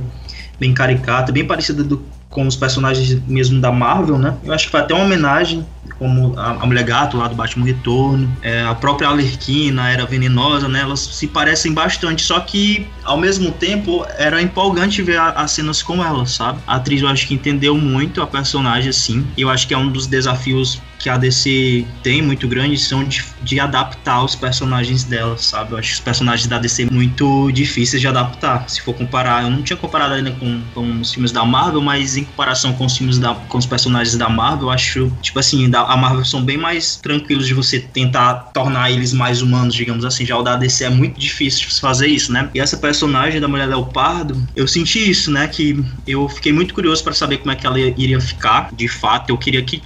bem caricata, bem parecida do- com os personagens mesmo da Marvel, né? Eu acho que foi até uma homenagem, como a, a Mulher Gato lá do Batman Retorno, é, a própria Alerquina era venenosa, né? Elas se parecem bastante, só que ao mesmo tempo era empolgante ver as cenas com ela, sabe? A atriz eu acho que entendeu muito a personagem, assim, e eu acho que é um dos desafios que a DC tem muito grande são de, de adaptar os personagens dela, sabe? Eu acho os personagens da DC muito difíceis de adaptar. Se for comparar, eu não tinha comparado ainda com, com os filmes da Marvel, mas em comparação com os filmes da, com os personagens da Marvel, eu acho, tipo assim, da, a Marvel são bem mais tranquilos de você tentar tornar eles mais humanos, digamos assim. Já o da DC é muito difícil de fazer isso, né? E essa personagem da Mulher Leopardo, eu senti isso, né? Que eu fiquei muito curioso para saber como é que ela iria ficar, de fato. Eu queria que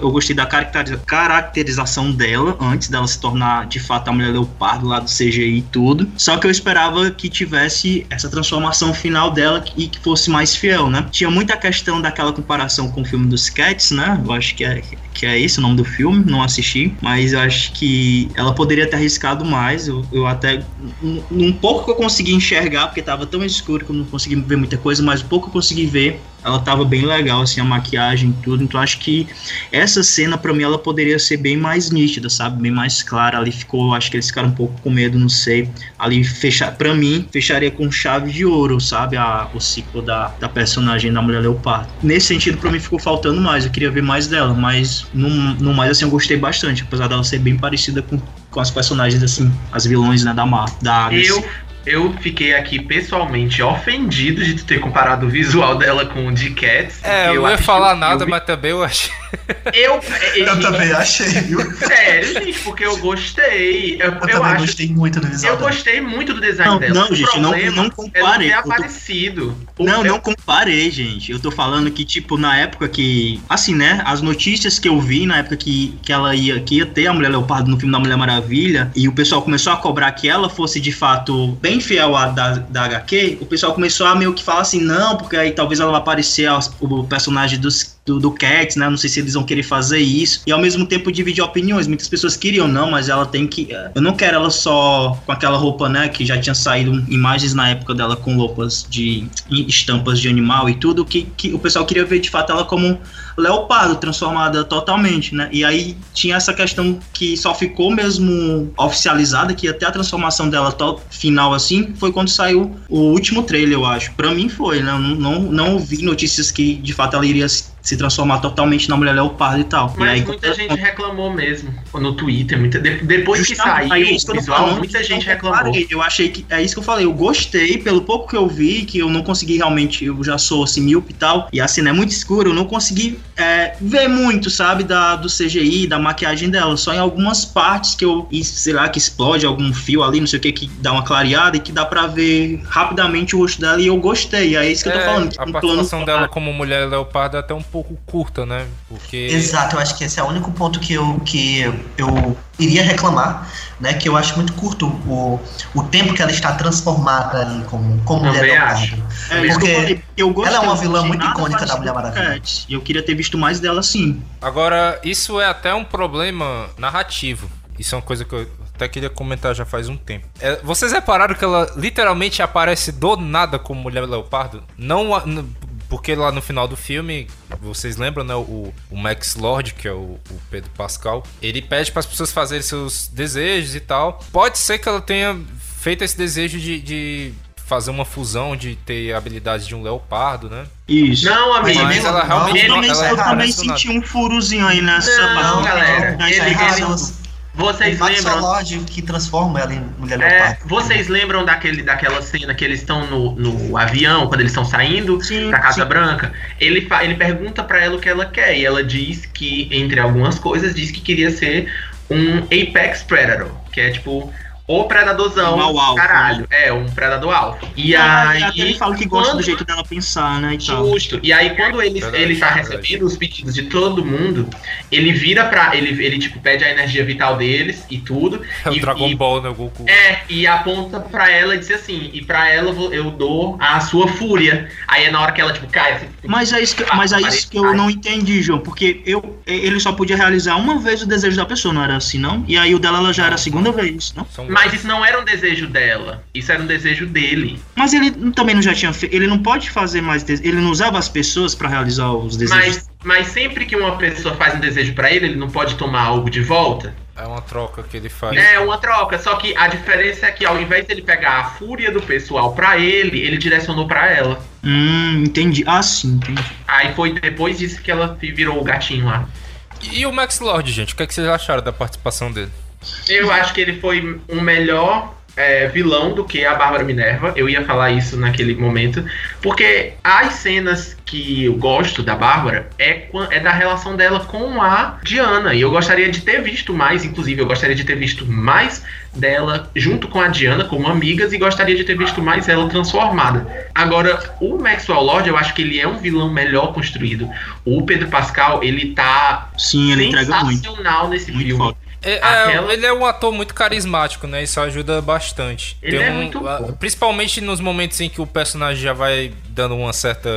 eu gostei da caracterização dela antes dela se tornar de fato a Mulher Leopardo lá do CGI e tudo. Só que eu esperava que tivesse essa transformação final dela e que fosse mais fiel, né? Tinha muita questão daquela comparação com o filme dos Cats, né? Eu acho que é, que é esse o nome do filme, não assisti, mas eu acho que ela poderia ter arriscado mais. Eu, eu até. Um, um pouco que eu consegui enxergar, porque tava tão escuro que eu não consegui ver muita coisa, mas um pouco eu consegui ver, ela tava bem legal, assim, a maquiagem e tudo. Então acho que essa cena, para mim, ela poderia ser bem mais nítida, sabe? Bem mais clara. Ali ficou, acho que eles ficaram um pouco com medo, não sei. Ali, fechar, para mim, fecharia com chave de ouro, sabe? A, o ciclo da, da personagem da Mulher Leopardo. Nesse sentido, para mim, ficou faltando mais. Eu queria ver mais dela, mas no, mais, assim, eu gostei bastante, apesar dela ser bem parecida com, com as personagens, assim, as vilões, né, da Mar. Da, eu, eu fiquei aqui pessoalmente ofendido de tu ter comparado o visual dela com o de Cats. É, eu não ia falar nada, mas também eu achei. Eu, eu também achei, viu? Sério, gente, porque eu gostei. Eu, eu, eu também acho, gostei muito do visual. Eu dela. gostei muito do design não, dela. Não, gente, não, não compare. É aparecido. Não, não comparei, gente. Eu tô falando que, tipo, na época que. Assim, né? As notícias que eu vi na época que, que ela ia, que ia ter a Mulher Leopardo no filme da Mulher Maravilha, e o pessoal começou a cobrar que ela fosse de fato bem fiel à da, da HQ, o pessoal começou a meio que falar assim, não, porque aí talvez ela vai aparecer o personagem dos do, do Cats, né? Não sei se eles vão querer fazer isso. E ao mesmo tempo dividir opiniões. Muitas pessoas queriam, não, mas ela tem que. Eh, eu não quero ela só com aquela roupa, né? Que já tinha saído imagens na época dela com roupas de estampas de animal e tudo. Que, que o pessoal queria ver de fato ela como leopardo, transformada totalmente, né? E aí tinha essa questão que só ficou mesmo oficializada, que até a transformação dela final assim, foi quando saiu o último trailer, eu acho. Pra mim foi, né? Não, não, não ouvi notícias que de fato ela iria se transformar totalmente na mulher leopardo e tal. Mas e aí, muita gente reclamou mesmo no Twitter. Muita, depois que saiu o visual, falando, muita gente reclamou. Eu achei que. É isso que eu falei. Eu gostei, pelo pouco que eu vi, que eu não consegui realmente. Eu já sou assim, míope e tal. E assim, é muito escuro. Eu não consegui é, ver muito, sabe, da, do CGI, da maquiagem dela. Só em algumas partes que eu. Sei lá, que explode algum fio ali, não sei o que, que dá uma clareada e que dá pra ver rapidamente o rosto dela. E eu gostei. É isso que é, eu tô é, falando. A participação dela como mulher leopardo é até um pouco curta, né? Porque... Exato, eu acho que esse é o único ponto que eu, que eu iria reclamar, né? Que eu acho muito curto o, o tempo que ela está transformada ali como, como Também mulher acho. É, porque eu, eu ela é uma vilã muito icônica da Mulher Maravilha. E eu queria ter visto mais dela sim. Agora, isso é até um problema narrativo. Isso é uma coisa que eu até queria comentar já faz um tempo. É, vocês repararam que ela literalmente aparece do nada como Mulher Leopardo? Não, porque lá no final do filme, vocês lembram, né? O, o Max Lord, que é o, o Pedro Pascal, ele pede para as pessoas fazerem seus desejos e tal. Pode ser que ela tenha feito esse desejo de, de fazer uma fusão de ter habilidades de um leopardo, né? Isso. Não, amigo, mas ela realmente. Não, ela, eu também senti um furozinho aí nessa. Não, galera. Ele, ele, vocês o lembram? Lodge que transforma ela em mulher é, Vocês lembram daquele, daquela cena que eles estão no, no avião, quando eles estão saindo sim, pra Casa sim. Branca? Ele, ele pergunta para ela o que ela quer e ela diz que, entre algumas coisas, diz que queria ser um Apex Predator, que é tipo o predadorzão, um caralho. Né? É, um predador alfa. E ah, aí. ele fala que gosta do jeito dela pensar, né? E justo. Tal. E aí, quando ele, ele tá recebendo os pedidos de todo mundo, ele vira pra. Ele, ele tipo, pede a energia vital deles e tudo. É e, o Dragon e, Ball, né? O Goku. É, e aponta pra ela e diz assim: e pra ela eu dou a sua fúria. Aí é na hora que ela, tipo, cai assim. Mas é isso que, mas é isso que eu não entendi, João. Porque eu, ele só podia realizar uma vez o desejo da pessoa, não era assim, não? E aí o dela ela já era a segunda vez, não? São mas isso não era um desejo dela. Isso era um desejo dele. Mas ele também não já tinha feito. Ele não pode fazer mais. Ele não usava as pessoas para realizar os desejos. Mas, mas sempre que uma pessoa faz um desejo para ele, ele não pode tomar algo de volta? É uma troca que ele faz. É uma troca, só que a diferença é que ao invés de ele pegar a fúria do pessoal para ele, ele direcionou para ela. Hum, entendi. Ah, sim, entendi. Aí foi depois disso que ela virou o gatinho lá. E o Max Lord, gente, o que, é que vocês acharam da participação dele? Eu acho que ele foi um melhor é, vilão do que a Bárbara Minerva. Eu ia falar isso naquele momento. Porque as cenas que eu gosto da Bárbara é, é da relação dela com a Diana. E eu gostaria de ter visto mais, inclusive, eu gostaria de ter visto mais dela junto com a Diana como amigas e gostaria de ter visto mais ela transformada. Agora, o Maxwell Lord, eu acho que ele é um vilão melhor construído. O Pedro Pascal, ele tá Sim, ele sensacional nesse muito filme. Foda. É, é, Aquela... Ele é um ator muito carismático, né? Isso ajuda bastante. Ele Tem é um, muito bom. Principalmente nos momentos em que o personagem já vai dando uma certa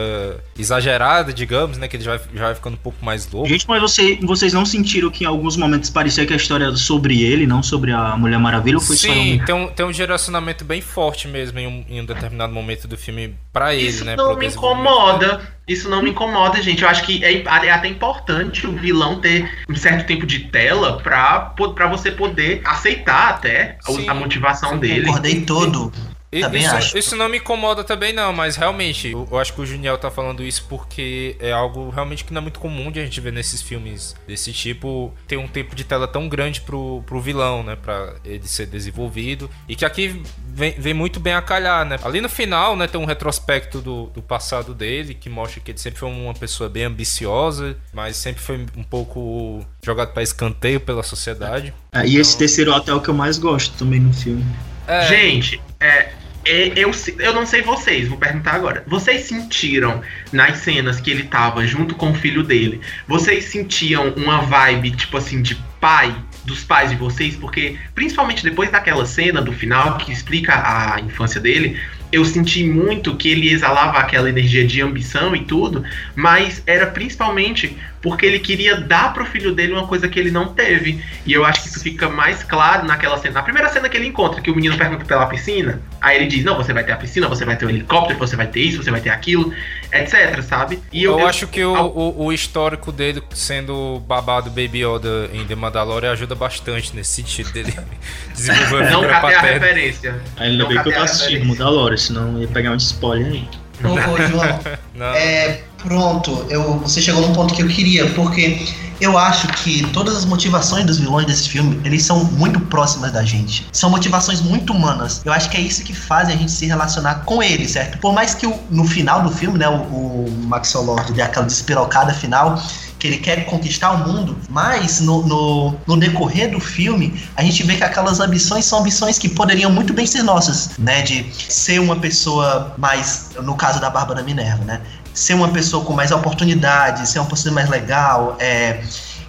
exagerada, digamos, né? Que ele já, já vai ficando um pouco mais louco. Gente, mas você, vocês não sentiram que em alguns momentos parecia que a história era sobre ele, não sobre a Mulher Maravilha? Ou foi Sim, só tem, um, tem um direcionamento bem forte mesmo em um, em um determinado momento do filme para ele, Isso né? Não me incomoda. Isso não me incomoda, gente. Eu acho que é, é, até importante o vilão ter um certo tempo de tela pra, pra você poder aceitar até Sim, a motivação dele. Concordei todo. Também isso, acho. isso não me incomoda também, não, mas realmente, eu, eu, acho que o Juniel tá falando isso porque é algo realmente que não é muito comum de a gente ver nesses filmes desse tipo, ter um tempo de tela tão grande pro, pro vilão, né? Pra ele ser desenvolvido. E que aqui vem, vem muito bem a calhar, né? Ali no final, né, tem um retrospecto do, do passado dele, que mostra que ele sempre foi uma pessoa bem ambiciosa, mas sempre foi um pouco jogado para escanteio pela sociedade. É, e então... esse terceiro até é o que eu mais gosto também no filme. É... Gente, é, eu, eu não sei vocês, vou perguntar agora. Vocês sentiram nas cenas que ele tava junto com o filho dele, vocês sentiam uma vibe, tipo assim, de pai, dos pais de vocês? Porque, principalmente depois daquela cena do final que explica a infância dele, eu senti muito que ele exalava aquela energia de ambição e tudo, mas era principalmente porque ele queria dar pro filho dele uma coisa que ele não teve. E eu acho que isso fica mais claro naquela cena. Na primeira cena que ele encontra, que o menino pergunta pela piscina, aí ele diz: Não, você vai ter a piscina, você vai ter o helicóptero, você vai ter isso, você vai ter aquilo, etc, sabe? E eu, eu acho que o, o, o, histórico dele sendo babado Baby Yoda em The Mandalorian ajuda bastante nesse sentido dele desenvolver Não catei a referência. Ainda bem que eu tô assistindo Mandalorian, senão ia pegar um spoiler aí. Ô, João, é, pronto, eu, você chegou num ponto que eu queria, porque eu acho que todas as motivações dos vilões desse filme, eles são muito próximas da gente. São motivações muito humanas. Eu acho que é isso que faz a gente se relacionar com eles, certo? Por mais que o, no final do filme, né, o, o Maxwell Lord dê aquela despirocada final, que ele quer conquistar o mundo, mas no, no, no, decorrer do filme, a gente vê que aquelas ambições são ambições que poderiam muito bem ser nossas, né? De ser uma pessoa mais, no caso da Bárbara Minerva, né? Ser uma pessoa com mais oportunidades, ser uma pessoa mais legal, é.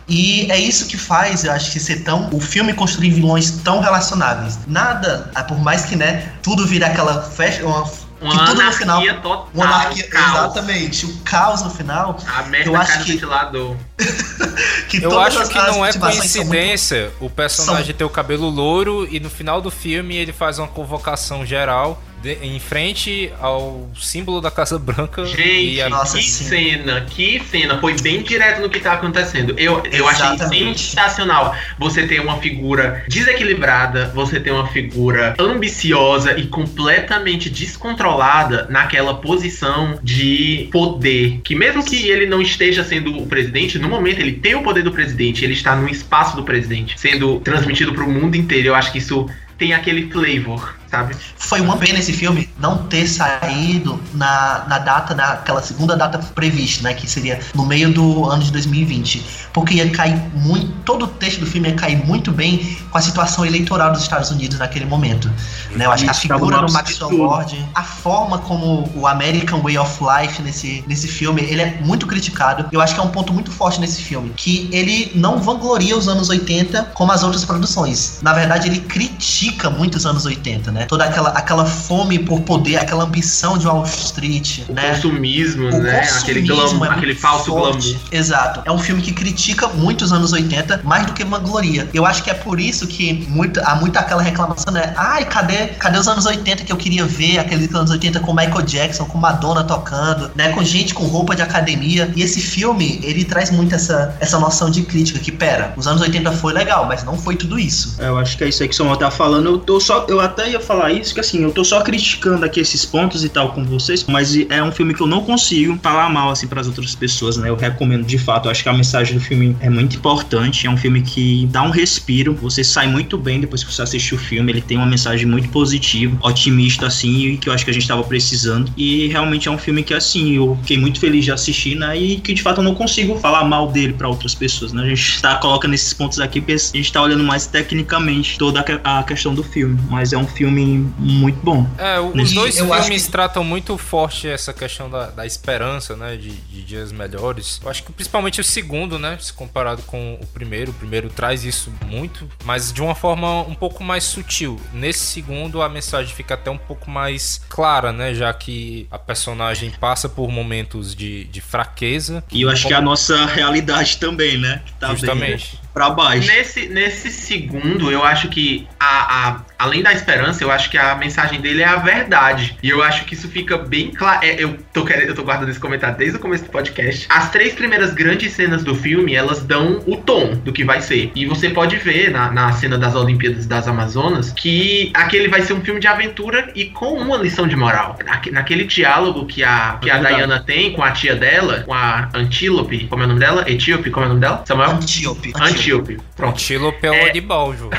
E é isso que faz, eu acho que ser tão. O filme construir vilões tão relacionáveis. Nada, por mais que, né, tudo vira aquela festa, uma uma que tudo no final, total. Uma anarquia, exatamente. O caos no final. A merda eu acho que, ventilador. que eu acho que não é coincidência muito... o personagem são... ter o cabelo louro e no final do filme ele faz uma convocação geral de, em frente ao símbolo da Casa Branca. Gente, a... nossa, que sim. cena, que cena. Foi bem direto no que tá acontecendo. Eu, eu achei sensacional você ter uma figura desequilibrada, você ter uma figura ambiciosa e completamente descontrolada naquela posição de poder. Que mesmo que ele não esteja sendo o presidente, no momento ele tem o poder do presidente, ele está no espaço do presidente, sendo transmitido para o mundo inteiro. Eu acho que isso tem aquele flavor, sabe? Foi uma pena esse filme não ter saído na, na data, naquela segunda data prevista, né? Que seria no meio do ano de 2020. Porque ia cair muito. Todo o texto do filme ia cair muito bem com a situação eleitoral dos Estados Unidos naquele momento. Né? Eu acho que a figura do Maxwell Lord, a forma como o American Way of Life nesse, nesse filme, ele é muito criticado. Eu acho que é um ponto muito forte nesse filme. Que ele não vangloria os anos 80 como as outras produções. Na verdade, ele critica muito os anos 80, né? Toda aquela, aquela fome por poder, aquela ambição de Wall Street, o né? Consumismo, o né? Consumismo aquele, glamour, é aquele falso forte. glamour. Exato. É um filme que critica muito os anos 80, mais do que vangloria. Eu acho que é por isso que muito, há muita aquela reclamação, né? Ai, cadê, cadê os anos 80 que eu queria ver? Aqueles anos 80 com Michael Jackson, com Madonna tocando, né? Com gente com roupa de academia. E esse filme, ele traz muito essa, essa noção de crítica, que pera, os anos 80 foi legal, mas não foi tudo isso. É, eu acho que é isso aí que o Samuel tá falando. Eu, tô só, eu até ia falar falar isso, que assim, eu tô só criticando aqui esses pontos e tal com vocês, mas é um filme que eu não consigo falar mal assim para as outras pessoas, né? Eu recomendo de fato. Eu acho que a mensagem do filme é muito importante. É um filme que dá um respiro. Você sai muito bem depois que você assiste o filme. Ele tem uma mensagem muito positiva, otimista assim, e que eu acho que a gente tava precisando. E realmente é um filme que assim, eu fiquei muito feliz de assistir, né? E que de fato eu não consigo falar mal dele para outras pessoas, né? A gente tá colocando esses pontos aqui a gente tá olhando mais tecnicamente toda a questão do filme, mas é um filme muito bom. É, os dois eu filmes que... tratam muito forte essa questão da, da esperança, né? De, de, dias melhores. Eu acho que principalmente o segundo, né? Se comparado com o primeiro. O primeiro traz isso muito, mas de uma forma um pouco mais sutil. Nesse segundo, a mensagem fica até um pouco mais clara, né? Já que a personagem passa por momentos de, de fraqueza. E eu acho como... que é a nossa realidade também, né? Tá Justamente. Bem para baixo. Nesse, nesse segundo, eu acho que a, a, além da esperança, eu acho que a mensagem dele é a verdade. E eu acho que isso fica bem claro. É, eu, tô querendo, eu tô guardando esse comentário desde o começo do podcast. As três primeiras grandes cenas do filme, elas dão o tom do que vai ser. E você pode ver na, na cena das Olimpíadas das Amazonas que aquele vai ser um filme de aventura e com uma lição de moral. Naquele diálogo que a, que a Diana tem com a tia dela, com a Antílope, como é o nome dela? Etíope, como é o nome dela? Samuel? Antíope. Antíope. Antíope. Pronto. Antílope é o é... animal, Ju.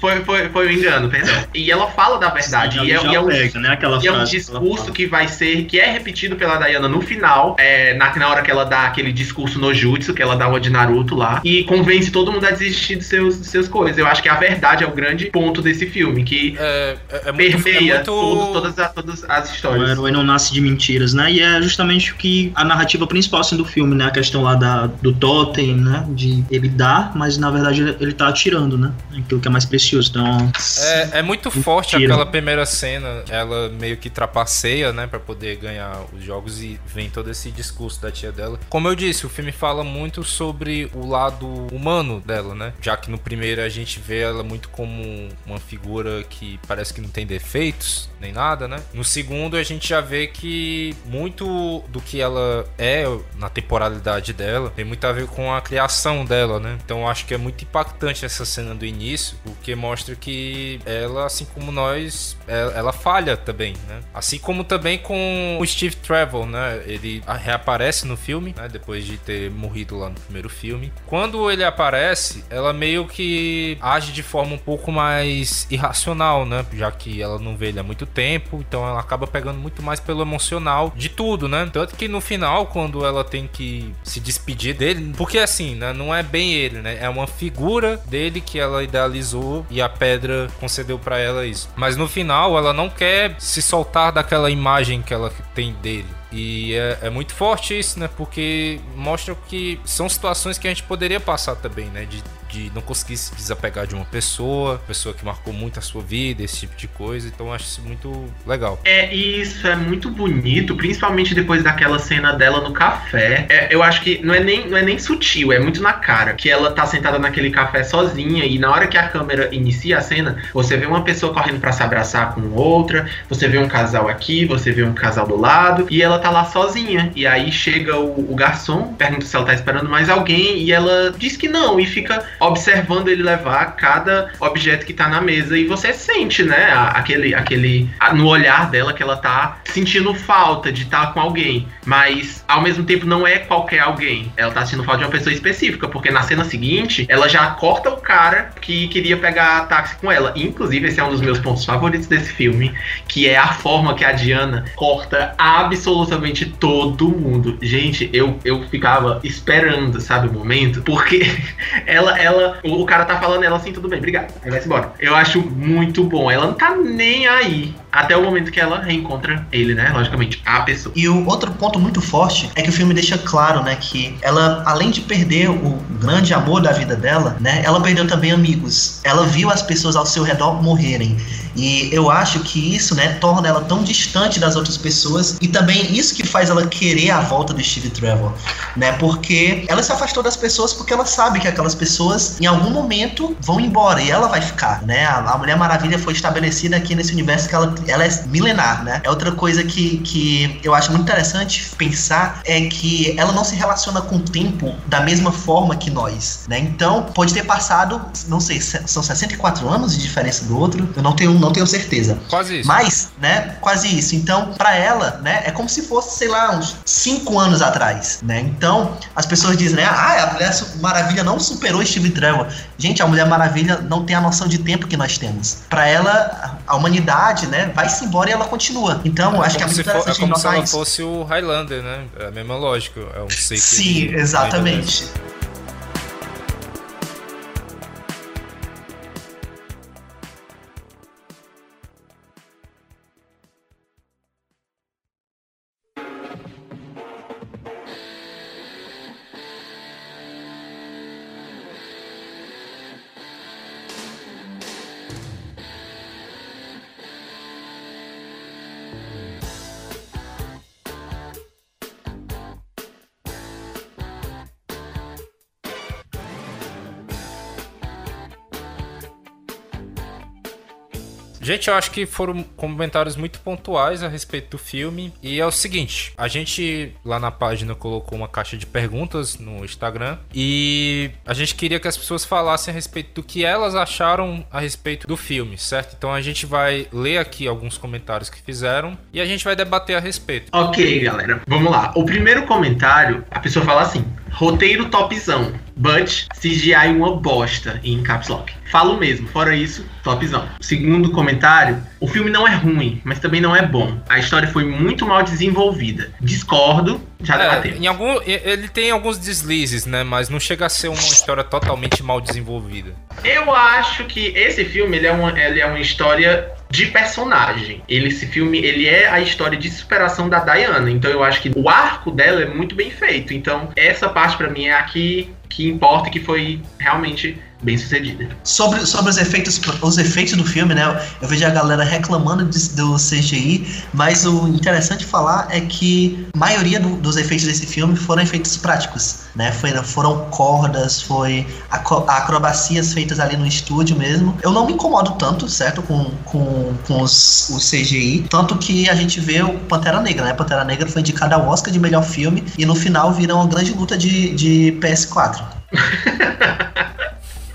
foi, foi, foi um engano, perdão. E ela fala da verdade. Sim, e, é, e, é, um, pega, né? e é um discurso que vai ser, que é repetido pela Diana no final, é, na, na hora que ela dá aquele discurso no Jutsu, que ela dá uma de Naruto lá, e convence todo mundo a desistir de seus, de seus coisas. Eu acho que a verdade é o grande ponto desse filme, que é, é, muito, permeia muito... todas, as, todas as histórias. O herói não nasce de mentiras, né? E é justamente o que a narrativa principal assim, do filme, né? A questão lá da, do Tó né? De ele dar, mas na verdade ele, ele tá atirando, né? Aquilo que é mais precioso. Então. É, é muito forte tira. aquela primeira cena. Ela meio que trapaceia, né? Pra poder ganhar os jogos e vem todo esse discurso da tia dela. Como eu disse, o filme fala muito sobre o lado humano dela, né? Já que no primeiro a gente vê ela muito como uma figura que parece que não tem defeitos nem nada, né? No segundo a gente já vê que muito do que ela é na temporalidade dela tem muito a ver com com a criação dela, né? Então acho que é muito impactante essa cena do início, porque mostra que ela, assim como nós, ela, é, ela falha também, né? Assim como também com o Steve Trevor, né? Ele reaparece no filme, né? Depois de ter morrido lá no primeiro filme. Quando ele aparece, ela meio que age de forma um pouco mais irracional, né? Já que ela não vê ele há muito tempo, então ela acaba pegando muito mais pelo emocional de tudo, né? Tanto que no final, quando ela tem que se despedir dele, porque assim, né, não é bem ele, né? É uma figura dele que ela idealizou e a pedra concedeu para ela isso. Mas no final ela não quer se soltar daquela imagem que ela tem dele. E é, é, muito forte isso, né? Porque mostra que são situações que a gente poderia passar também, né? De de não conseguir se desapegar de uma pessoa, pessoa que marcou muito a sua vida, esse tipo de coisa. Então eu acho isso muito legal. É, e isso é muito bonito, principalmente depois daquela cena dela no café. É, eu acho que não é, nem, não é nem sutil, é muito na cara. Que ela tá sentada naquele café sozinha e na hora que a câmera inicia a cena, você vê uma pessoa correndo para se abraçar com outra, você vê um casal aqui, você vê um casal do lado, e ela tá lá sozinha. E aí chega o, o garçom, pergunta se ela tá esperando mais alguém, e ela diz que não, e fica observando ele levar cada objeto que tá na mesa e você sente, né, aquele, aquele no olhar dela que ela tá sentindo falta de estar tá com alguém, mas ao mesmo tempo não é qualquer alguém. Ela tá sentindo falta de uma pessoa específica, porque na cena seguinte ela já corta o cara que queria pegar táxi com ela. Inclusive esse é um dos meus pontos favoritos desse filme, que é a forma que a Diana corta absolutamente todo mundo. Gente, eu eu ficava esperando, sabe, o momento, porque ela ela o cara tá falando ela assim, tudo bem, obrigado. Aí vai embora. Eu acho muito bom. Ela não tá nem aí. Até o momento que ela reencontra ele, né? Logicamente, a pessoa. E o outro ponto muito forte é que o filme deixa claro, né, que ela, além de perder o grande amor da vida dela, né, ela perdeu também amigos. Ela viu as pessoas ao seu redor morrerem. E eu acho que isso, né, torna ela tão distante das outras pessoas e também isso que faz ela querer a volta do Steve Trevor, né? Porque ela se afastou das pessoas porque ela sabe que aquelas pessoas em algum momento vão embora e ela vai ficar, né? A, a Mulher Maravilha foi estabelecida aqui nesse universo que ela, ela é milenar, né? É outra coisa que, que eu acho muito interessante pensar é que ela não se relaciona com o tempo da mesma forma que nós, né? Então, pode ter passado, não sei, são 64 anos de diferença do outro, eu não tenho, não tenho certeza. Quase isso. Mas, né, quase isso. Então, para ela, né, é como se fosse, sei lá, uns 5 anos atrás, né? Então, as pessoas dizem, né, ah, a Mulher Maravilha não superou Steve Trevor. Gente, a Mulher Maravilha não tem a noção de tempo que nós temos. Para ela, a humanidade, né, vai-se embora e ela continua. Então, é acho que é muito for, interessante É como se ela isso. fosse o Highlander, né? É a mesma lógica. É um que Sim, ele- exatamente. Gente, eu acho que foram comentários muito pontuais a respeito do filme. E é o seguinte: a gente lá na página colocou uma caixa de perguntas no Instagram. E a gente queria que as pessoas falassem a respeito do que elas acharam a respeito do filme, certo? Então a gente vai ler aqui alguns comentários que fizeram e a gente vai debater a respeito. Ok, galera, vamos lá. O primeiro comentário, a pessoa fala assim: roteiro topzão, but CGI uma bosta em caps lock. Falo mesmo, fora isso, topzão. Segundo comentário, o filme não é ruim, mas também não é bom. A história foi muito mal desenvolvida. Discordo, já É, debatemos. em algum, ele tem alguns deslizes, né? Mas não chega a ser uma história totalmente mal desenvolvida. Eu acho que esse filme ele é, uma, ele é uma história de personagem. Ele, esse filme ele é a história de superação da Diana. Então eu acho que o arco dela é muito bem feito. Então essa parte pra mim é a que, que importa e que foi realmente bem sucedida. Sobre, sobre os efeitos os efeitos do filme, né? Eu vejo a galera reclamando de- do CGI, mas o interessante falar é que a maioria do- dos efeitos desse filme foram efeitos práticos, né? Foi, foram cordas, foi acrobacias feitas ali no estúdio mesmo. Eu não me incomodo tanto, certo, com, com, com os, o CGI, tanto que a gente vê o Pantera Negra, né? Pantera Negra foi indicada ao Oscar de melhor filme e no final vira uma grande luta de, de PS4.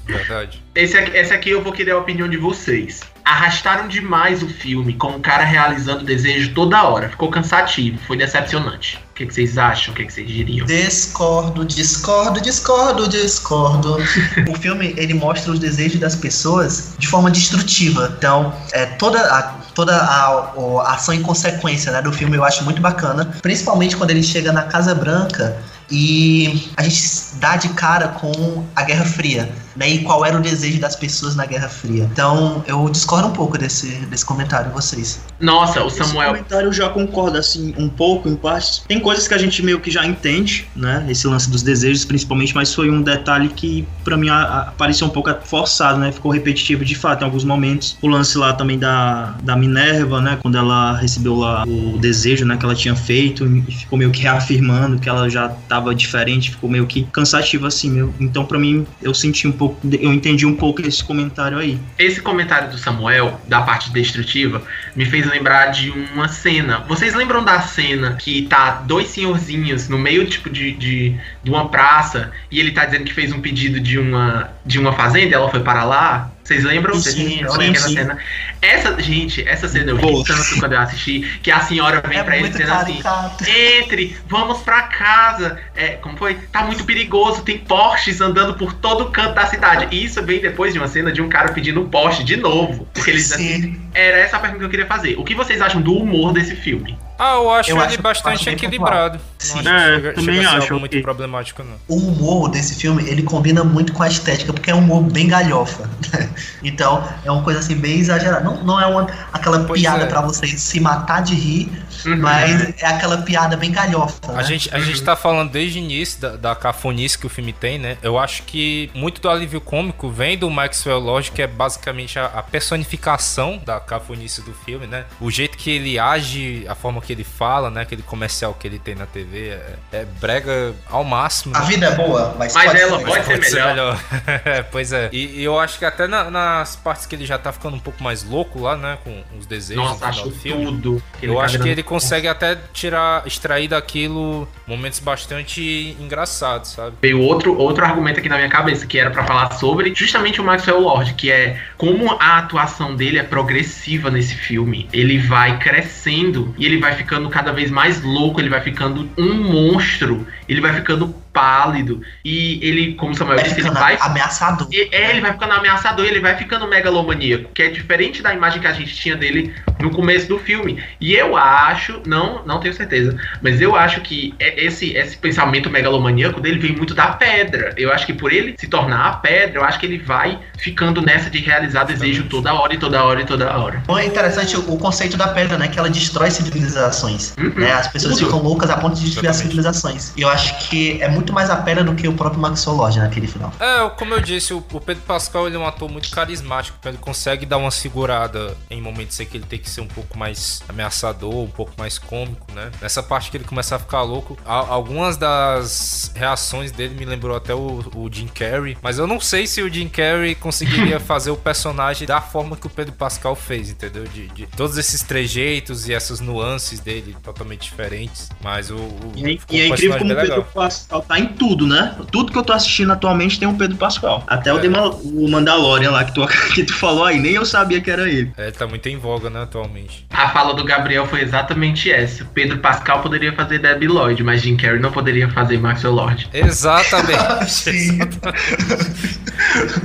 Verdade. Esse aqui, esse aqui eu vou querer a opinião de vocês. Arrastaram demais o filme com o cara realizando desejo toda hora. Ficou cansativo, foi decepcionante. O que, que vocês acham? O que, que vocês diriam? Discordo, discordo, discordo, discordo. o filme ele mostra os desejos das pessoas de forma destrutiva. Então, é, toda a, toda a, o- a ação em consequência né, do filme eu acho muito bacana. Principalmente quando ele chega na Casa Branca e a gente dá de cara com a Guerra Fria, né? E qual era o desejo das pessoas na Guerra Fria. Então, eu discordo um pouco desse, desse comentário de vocês. Nossa, o Esse Samuel. comentário eu já concordo, assim, um pouco, em partes. Tem coisas que a gente meio que já entende, né? Esse lance dos desejos, principalmente, mas foi um detalhe que, pra mim, a- a- pareceu um pouco forçado, né? Ficou repetitivo de fato em alguns momentos. O lance lá também da, da Minerva, né? Quando ela recebeu lá o desejo, né? Que ela tinha feito e ficou meio que reafirmando que ela já tava diferente, ficou meio que cansativo, assim, meu. Então, pra mim, eu senti um pouco, eu entendi um pouco esse comentário aí. Esse comentário do Samuel, da parte destrutiva, me fez lembrar de uma cena. Vocês lembram da cena que tá dois senhorzinhos no meio, tipo, de, de, de uma praça e ele tá dizendo que fez um pedido de uma, de uma fazenda ela foi para lá? Vocês lembram? Sim, sim, sim, cena? Essa, gente, essa cena eu ri Boa. tanto quando eu assisti que a senhora vem é pra ele dizendo assim: entre, vamos pra casa. É, como foi? Tá muito perigoso, tem Porsches andando por todo canto da cidade. E isso vem depois de uma cena de um cara pedindo um Porsche de novo. Porque ele diz assim: Sim. era essa a pergunta que eu queria fazer. O que vocês acham do humor desse filme? Ah, eu acho Eu ele acho- bastante equilibrado. Sim. Não acho É, que chega, também acho, muito ok. problemático, não. o humor desse filme, ele combina muito com a estética, porque é um humor bem galhofa. então, é uma coisa assim, bem exagerada. Não, não é uma, aquela Pois piada é. pra você se matar de rir, Uhum. mas é aquela piada bem galhofa. A né? gente, a gente tá falando desde o início da, da cafonice que o filme tem, né? Eu acho que muito do alívio cômico vem do Maxwell Lodge, que é basicamente a, a personificação da cafonice do filme, né? O jeito que ele age, a forma que ele fala, né? Aquele comercial que ele tem na TV. É, é brega ao máximo. A né? vida é boa, mas, Mas pode ela ser pode ser melhor. É, pois é. E, e eu acho que até na- nas partes que ele já tá ficando um pouco mais louco lá, né? Com os desejos no Nossa, acho do filme. tudo. Eu tá acho que ele consegue até tirar, extrair daquilo momentos bastante engraçados, sabe? Veio outro, outro argumento aqui na minha cabeça, que era pra falar sobre justamente o Maxwell Lord, que é como a atuação dele é progressiva nesse filme. Ele vai crescendo e ele vai ficando cada vez mais louco, ele vai ficando um monstro, ele vai ficando pálido. E ele, como o Samuel disse, ele ficando vai ameaçador. E- É, ele vai ficando ameaçador, ele vai ficando megalomaníaco, que é diferente da imagem que a gente tinha dele no começo do filme. E eu acho, não, não tenho certeza, mas eu acho que é- esse, esse pensamento megalomaníaco dele vem muito da pedra. Eu acho que por ele se tornar a pedra, eu acho que ele vai ficando nessa de realizar desejo toda hora e toda hora e toda hora. Então é interessante o, conceito da pedra, né? Que ela destrói civilizações. Uhum. Né? As pessoas Tudo. ficam loucas a ponto de destruir as civilizações. E eu acho que é muito mais a pedra do que o próprio Maxwell Lord naquele final. É, como eu disse, o, o Pedro Pascal ele é um ator muito carismático, então ele consegue dar uma segurada em momentos em que ele tem que ser um pouco mais ameaçador, um pouco mais cômico, né? Nessa parte que ele começa a ficar louco, a- algumas das reações dele me lembrou até o, o Jim Carrey, mas eu não sei se o Jim Carrey conseguiria fazer o personagem da forma que o Pedro Pascal fez, entendeu? De, de todos esses trejeitos e essas nuances dele totalmente diferentes, mas o, o E e é incrível como o Pedro. Pascal tá em tudo, né? Tudo que eu tô assistindo atualmente tem o Pedro Pascal. Até o, É. O Mandalorian lá que tu, que tu falou aí, nem eu sabia que era ele. É, ele tá muito em voga, né, atualmente. A fala do Gabriel foi exatamente essa. Pedro Pascal poderia fazer Debbie Lloyd, mas Jim Carrey não poderia fazer Maxwell Lord. Exatamente. Sim.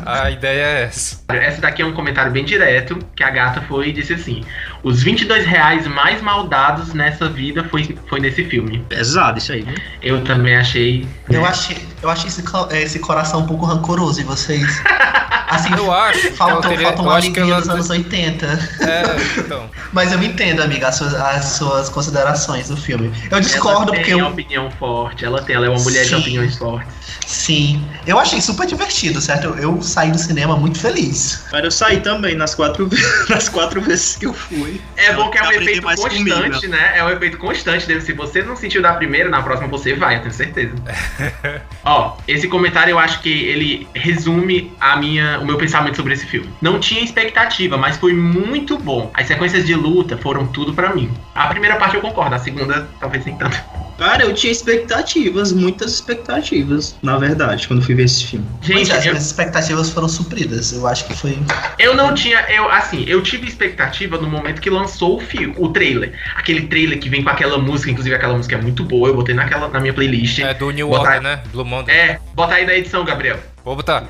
A ideia é essa. Essa daqui é um comentário bem direto, que a gata foi e disse assim: Os 22 reais mais mal dados nessa vida foi, foi nesse filme. Pesado isso aí? Eu também achei. Eu achei, eu achei esse, co- esse coração um pouco rancoroso em vocês. Assim, Eu acho ela faltou, faltou Eu uma acho que alegria ela. dos anos 80. É, então. Mas eu entendo, amiga, as suas, as suas considerações do filme. Eu discordo ela porque tem eu. opinião forte. Ela tem, ela é uma mulher de Sim. opiniões fortes. Sim. Eu achei super divertido, certo? Eu, eu saí do cinema muito feliz. Mas eu saí também nas quatro, nas quatro vezes que eu fui. É bom que é um efeito mais constante, comigo. né? É um efeito constante. Deve, se você não sentiu da primeira, na próxima você vai, eu tenho certeza. Ó, esse comentário eu acho que ele resume a minha, o meu pensamento sobre esse filme. Não tinha expectativa, mas foi muito bom. As sequências de luta foram tudo pra mim. A primeira parte eu concordo, a segunda talvez nem tanto. Cara, eu tinha expectativas, muitas expectativas, na verdade, quando fui ver esse filme. Gente, as eu, minhas expectativas foram supridas. Eu acho que foi. eu não tinha, eu assim, eu tive expectativa no momento que lançou o filme, o trailer. Aquele trailer que vem com aquela música, inclusive aquela música é muito boa, eu botei naquela na minha playlist. É do New Botar- Order, né? Blue Monday. É, bota aí na edição, Gabriel. Vou botar.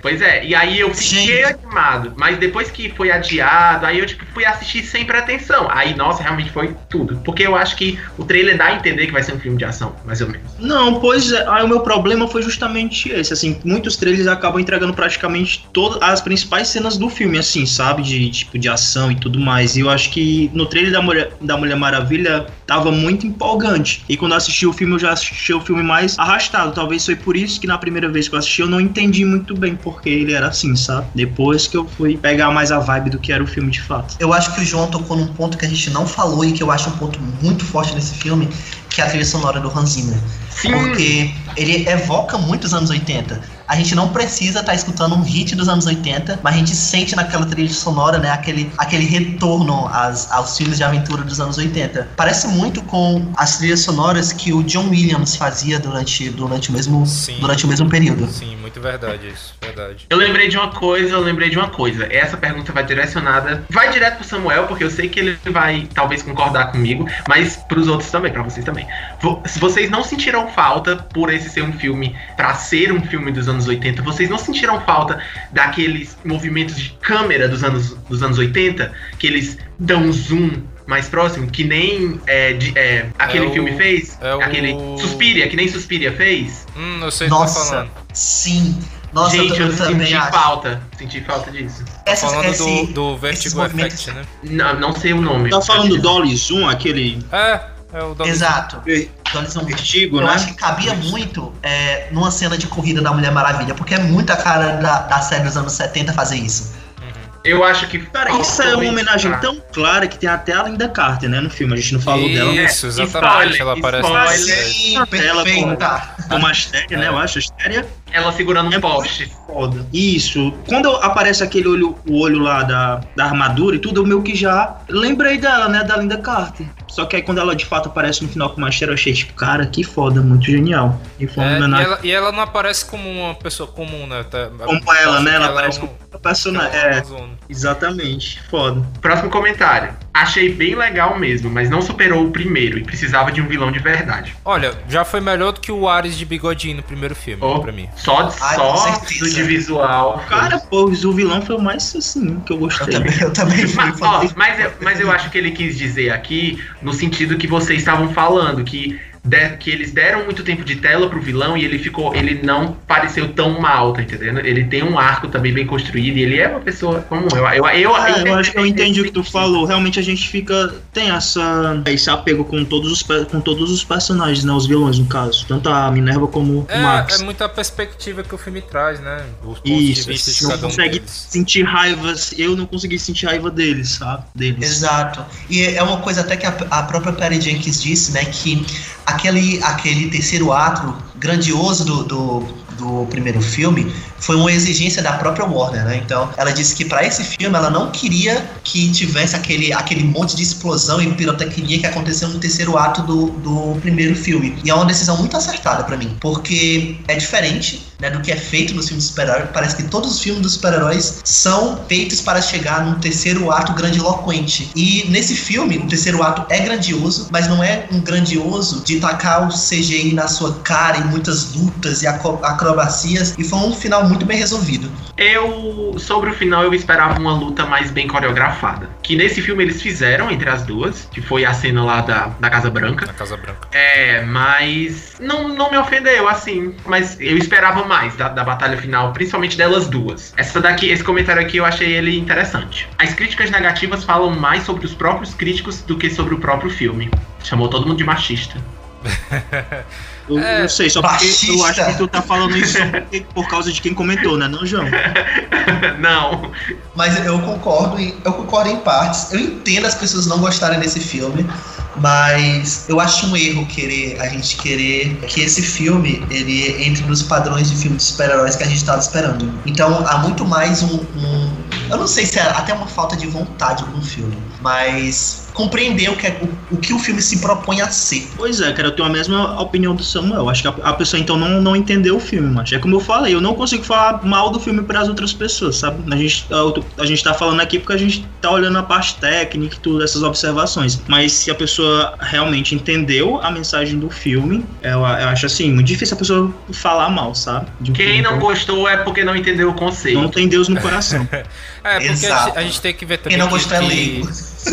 Pois é, e aí eu fiquei Gente. animado. Mas depois que foi adiado, aí eu tipo, fui assistir sem pretensão. Aí, nossa, realmente foi tudo. Porque eu acho que o trailer dá a entender que vai ser um filme de ação, mais ou menos. Não, pois é, aí o meu problema foi justamente esse, assim, muitos trailers acabam entregando praticamente todas as principais cenas do filme, assim, sabe, de tipo de ação e tudo mais. E eu acho que no trailer da Mulher, da Mulher Maravilha tava muito empolgante. E quando eu assisti o filme, eu já assisti o filme mais arrastado. Talvez foi por isso que na primeira vez que eu assisti eu não entendi muito bem porque ele era assim, sabe? Depois que eu fui pegar mais a vibe do que era o filme de fato. Eu acho que o João tocou num ponto que a gente não falou e que eu acho um ponto muito forte nesse filme, que é a trilha sonora do Hans Zimmer. Sim, Porque ele evoca muito os anos 80. A gente não precisa estar escutando um hit dos anos 80, mas a gente sente naquela trilha sonora, né, aquele, aquele retorno às, aos filmes de aventura dos anos 80. Parece muito com as trilhas sonoras que o John Williams fazia durante, durante, o, mesmo, Sim. durante o mesmo período. Sim, muito verdade isso. Verdade. eu lembrei de uma coisa, eu lembrei de uma coisa. Essa pergunta vai direcionada. Vai direto pro Samuel, porque eu sei que ele vai talvez concordar comigo, mas pros outros também, pra vocês também. Vocês não sentiram falta por esse ser um filme, pra ser um filme dos anos 80, vocês não sentiram falta daqueles movimentos de câmera dos anos, dos anos 80, que eles dão um zoom mais próximo, que nem é, de- é, aquele É o- filme fez? é o- Aquele Suspiria, que nem Suspiria fez? Hum, eu sei o que tá Nossa, falando. sim. Nossa, Gente, eu, eu, senti acho. falta. Senti falta disso. Essas- falando esse- do, do Vertigo Effect, né? Não, não sei o nome. Tá falando do Dolly Zoom, aquele É, é o Dolby Exato. ver- Então, eles não- vertigo, Eu né? acho que cabia muito é, numa cena de corrida da Mulher Maravilha, porque é muito a cara da, da série dos anos 70 fazer isso. Eu acho que. Cara, isso é uma homenagem tão clara que tem até a Linda Carter, né, no filme. A gente não falou Isso, dela. né? exatamente. Ela aparece spoiler. Sim, Ela como, perfeita. como Astéria, né? Eu acho, Astéria. Ela segurando um É poste. Foda. Isso. Quando aparece aquele olho, o olho lá da, da armadura e tudo, eu meio que já lembrei dela, né? Da Linda Carter. Só que aí quando ela de fato aparece no final com uma cheira, eu achei, tipo, cara, que foda, muito genial. E foi É, e, ela, e ela não aparece como uma pessoa comum, né? Tá- como ela, né? Ela é aparece um- como uma personagem. ela é uma É, exatamente. Foda. Próximo comentário. Achei bem legal mesmo, mas não superou o primeiro e precisava de um vilão de verdade. Olha, já foi melhor do que o Ares de bigodinho no primeiro filme, Oh, pra mim. Só, Ai, só do de visual. Cara, pô, o vilão foi o mais assim que eu Eu gostei. também, eu também fui Mas, ó, mas, eu, mas eu acho que ele quis dizer aqui no sentido que vocês estavam falando, que, de- que eles deram muito tempo de tela pro vilão e ele ficou. Ele não pareceu tão mal, tá entendendo? Ele tem um arco também bem construído e ele é uma pessoa comum. Eu, eu, eu, Ah, eu acho que eu entendi o que tu falou. Realmente a gente fica. Tem essa, esse apego com todos os, com todos os personagens, né? Os vilões, no caso. Tanto a Minerva como o Max. É, é muita perspectiva que o filme traz, né? Os Isso, de vista de não cada um consegue deles. sentir raiva. Eu não consegui sentir raiva deles, sabe? Deles. Exato. E é uma coisa até que a, a própria Perry Jenkins disse, né? Que aquele, aquele terceiro ato grandioso do, do, do primeiro filme foi uma exigência da própria Warner, né? Então, ela disse que para esse filme ela não queria que tivesse aquele, aquele monte de explosão e pirotecnia que aconteceu no terceiro ato do, do primeiro filme. E é uma decisão muito acertada para mim, porque é diferente né, do que é feito nos filmes de super-herói. Parece que todos os filmes dos super-heróis são feitos para chegar num terceiro ato grandiloquente. E nesse filme, o terceiro ato é grandioso, mas não é um grandioso de tacar o CGI na sua cara e muitas lutas e aco- acrobacias. E foi um final muito bem resolvido. Eu, sobre o final, eu esperava uma luta mais bem coreografada. Que nesse filme eles fizeram entre as duas, que foi a cena lá da, da Casa Branca. Na Casa Branca. É, mas não, não me ofendeu, assim. Mas eu esperava mais da, da batalha final, principalmente delas duas. Essa daqui, esse comentário aqui eu achei ele interessante. As críticas negativas falam mais sobre os próprios críticos do que sobre o próprio filme. Chamou todo mundo de machista. Eu É, não sei, só porque eu acho que tu tá falando isso por causa de quem comentou, né? Não, João? não. Mas eu concordo, em, eu concordo em partes. Eu entendo as pessoas não gostarem desse filme, mas eu acho um erro querer a gente querer que esse filme ele entre nos padrões de filme de super-heróis que a gente estava esperando. Então há muito mais um, um- eu não sei se é até uma falta de vontade no filme, mas compreender o que, é, o, o que o filme se propõe a ser. Pois é, cara, eu tenho a mesma opinião do Samuel. Acho que a, a pessoa então não, não entendeu o filme, mas é como eu falei, eu não consigo falar mal do filme para as outras pessoas, sabe? A gente, a, a gente tá falando aqui porque a gente tá olhando a parte técnica e tudo, essas observações. Mas se a pessoa realmente entendeu a mensagem do filme, eu, eu acho assim, muito difícil a pessoa falar mal, sabe? De um Quem filme, não então, gostou é porque não entendeu o conceito. não tem Deus no coração. É, porque a gente, Exato. a gente tem que ver também. Quem não que- é que- leigo.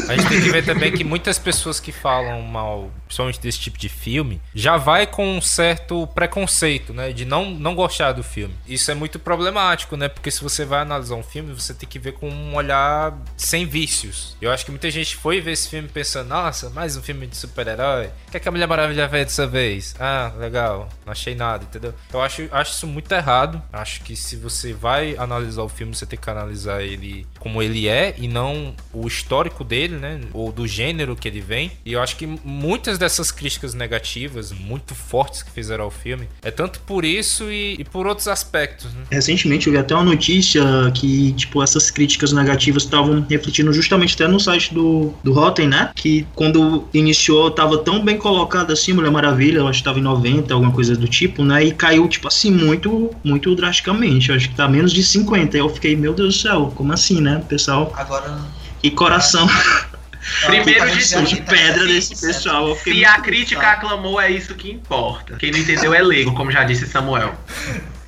A gente tem que ver também que muitas pessoas que falam mal, principalmente desse tipo de filme, já vai com um certo preconceito, né? De não, não gostar do filme. Isso é muito problemático, né? Porque se você vai analisar um filme, você tem que ver com um olhar sem vícios. Eu acho que muita gente foi ver esse filme pensando, nossa, mais um filme de super-herói. O que, é que a Mulher Maravilha fez dessa vez? Ah, legal. Não achei nada, entendeu? Eu acho, acho isso muito errado. Acho que se você vai analisar o filme, você tem que analisar ele como ele é e não o histórico dele, né? Ou do gênero que ele vem. E eu acho que muitas dessas críticas negativas, muito fortes que fizeram ao filme, é tanto por isso e, e por outros aspectos, né? Recentemente eu vi até uma notícia que, tipo, essas críticas negativas estavam refletindo justamente até no site do, do Rotten, né? Que quando iniciou tava tão bem colocado assim, Mulher Maravilha, eu acho que tava em 90, alguma coisa do tipo, né? E caiu, tipo assim, muito, muito drasticamente. Eu acho que tá menos de 50. Aí eu fiquei, meu Deus do céu, como assim, né? Pessoal, Agora. que coração Primeiro de de, tudo, de pedra desse pessoal. Se a crítica aclamou, é isso que importa. Quem não entendeu é leigo, como já disse Samuel.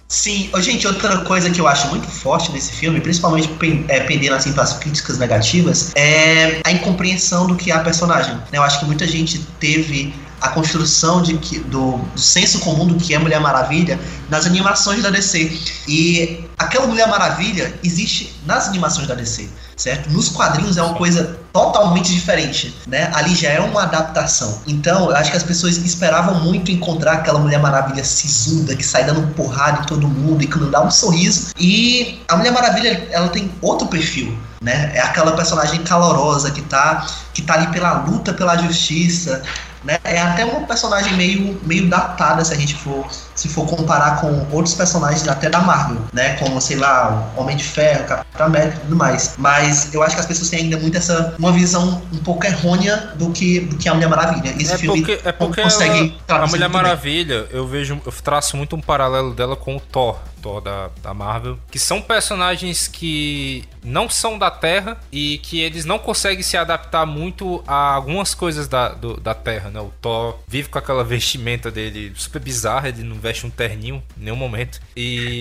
Sim, gente, outra coisa que eu acho muito forte nesse filme, principalmente é, pendendo assim para as críticas negativas, é a incompreensão do que é a personagem. né? Eu acho que muita gente teve a construção de que, do, do senso comum do que é Mulher Maravilha nas animações da DC. E aquela Mulher Maravilha existe nas animações da DC, certo? Nos quadrinhos é uma coisa totalmente diferente, né? Ali já é uma adaptação. Então, eu acho que as pessoas esperavam muito encontrar aquela Mulher Maravilha sisuda, que sai dando porrada em todo mundo e que não dá um sorriso. E a Mulher Maravilha, ela tem outro perfil, né? É aquela personagem calorosa que tá, que tá ali pela luta pela justiça, né? É até uma personagem meio, meio datada se a gente for se for comparar com outros personagens até da Marvel, né? Como, sei lá, Homem de Ferro, Capitão América e tudo mais. Mas eu acho que as pessoas têm ainda muito essa uma visão um pouco errônea do que, do que a Mulher Maravilha. Esse é filme porque, é porque consegue ela, a Mulher Maravilha, eu vejo, eu traço muito um paralelo dela com o Thor. Thor da, da Marvel, que são personagens que não são da Terra e que eles não conseguem se adaptar muito a algumas coisas da, do, da Terra, né? O Thor vive com aquela vestimenta dele super bizarra, ele não veste um terninho em nenhum momento. E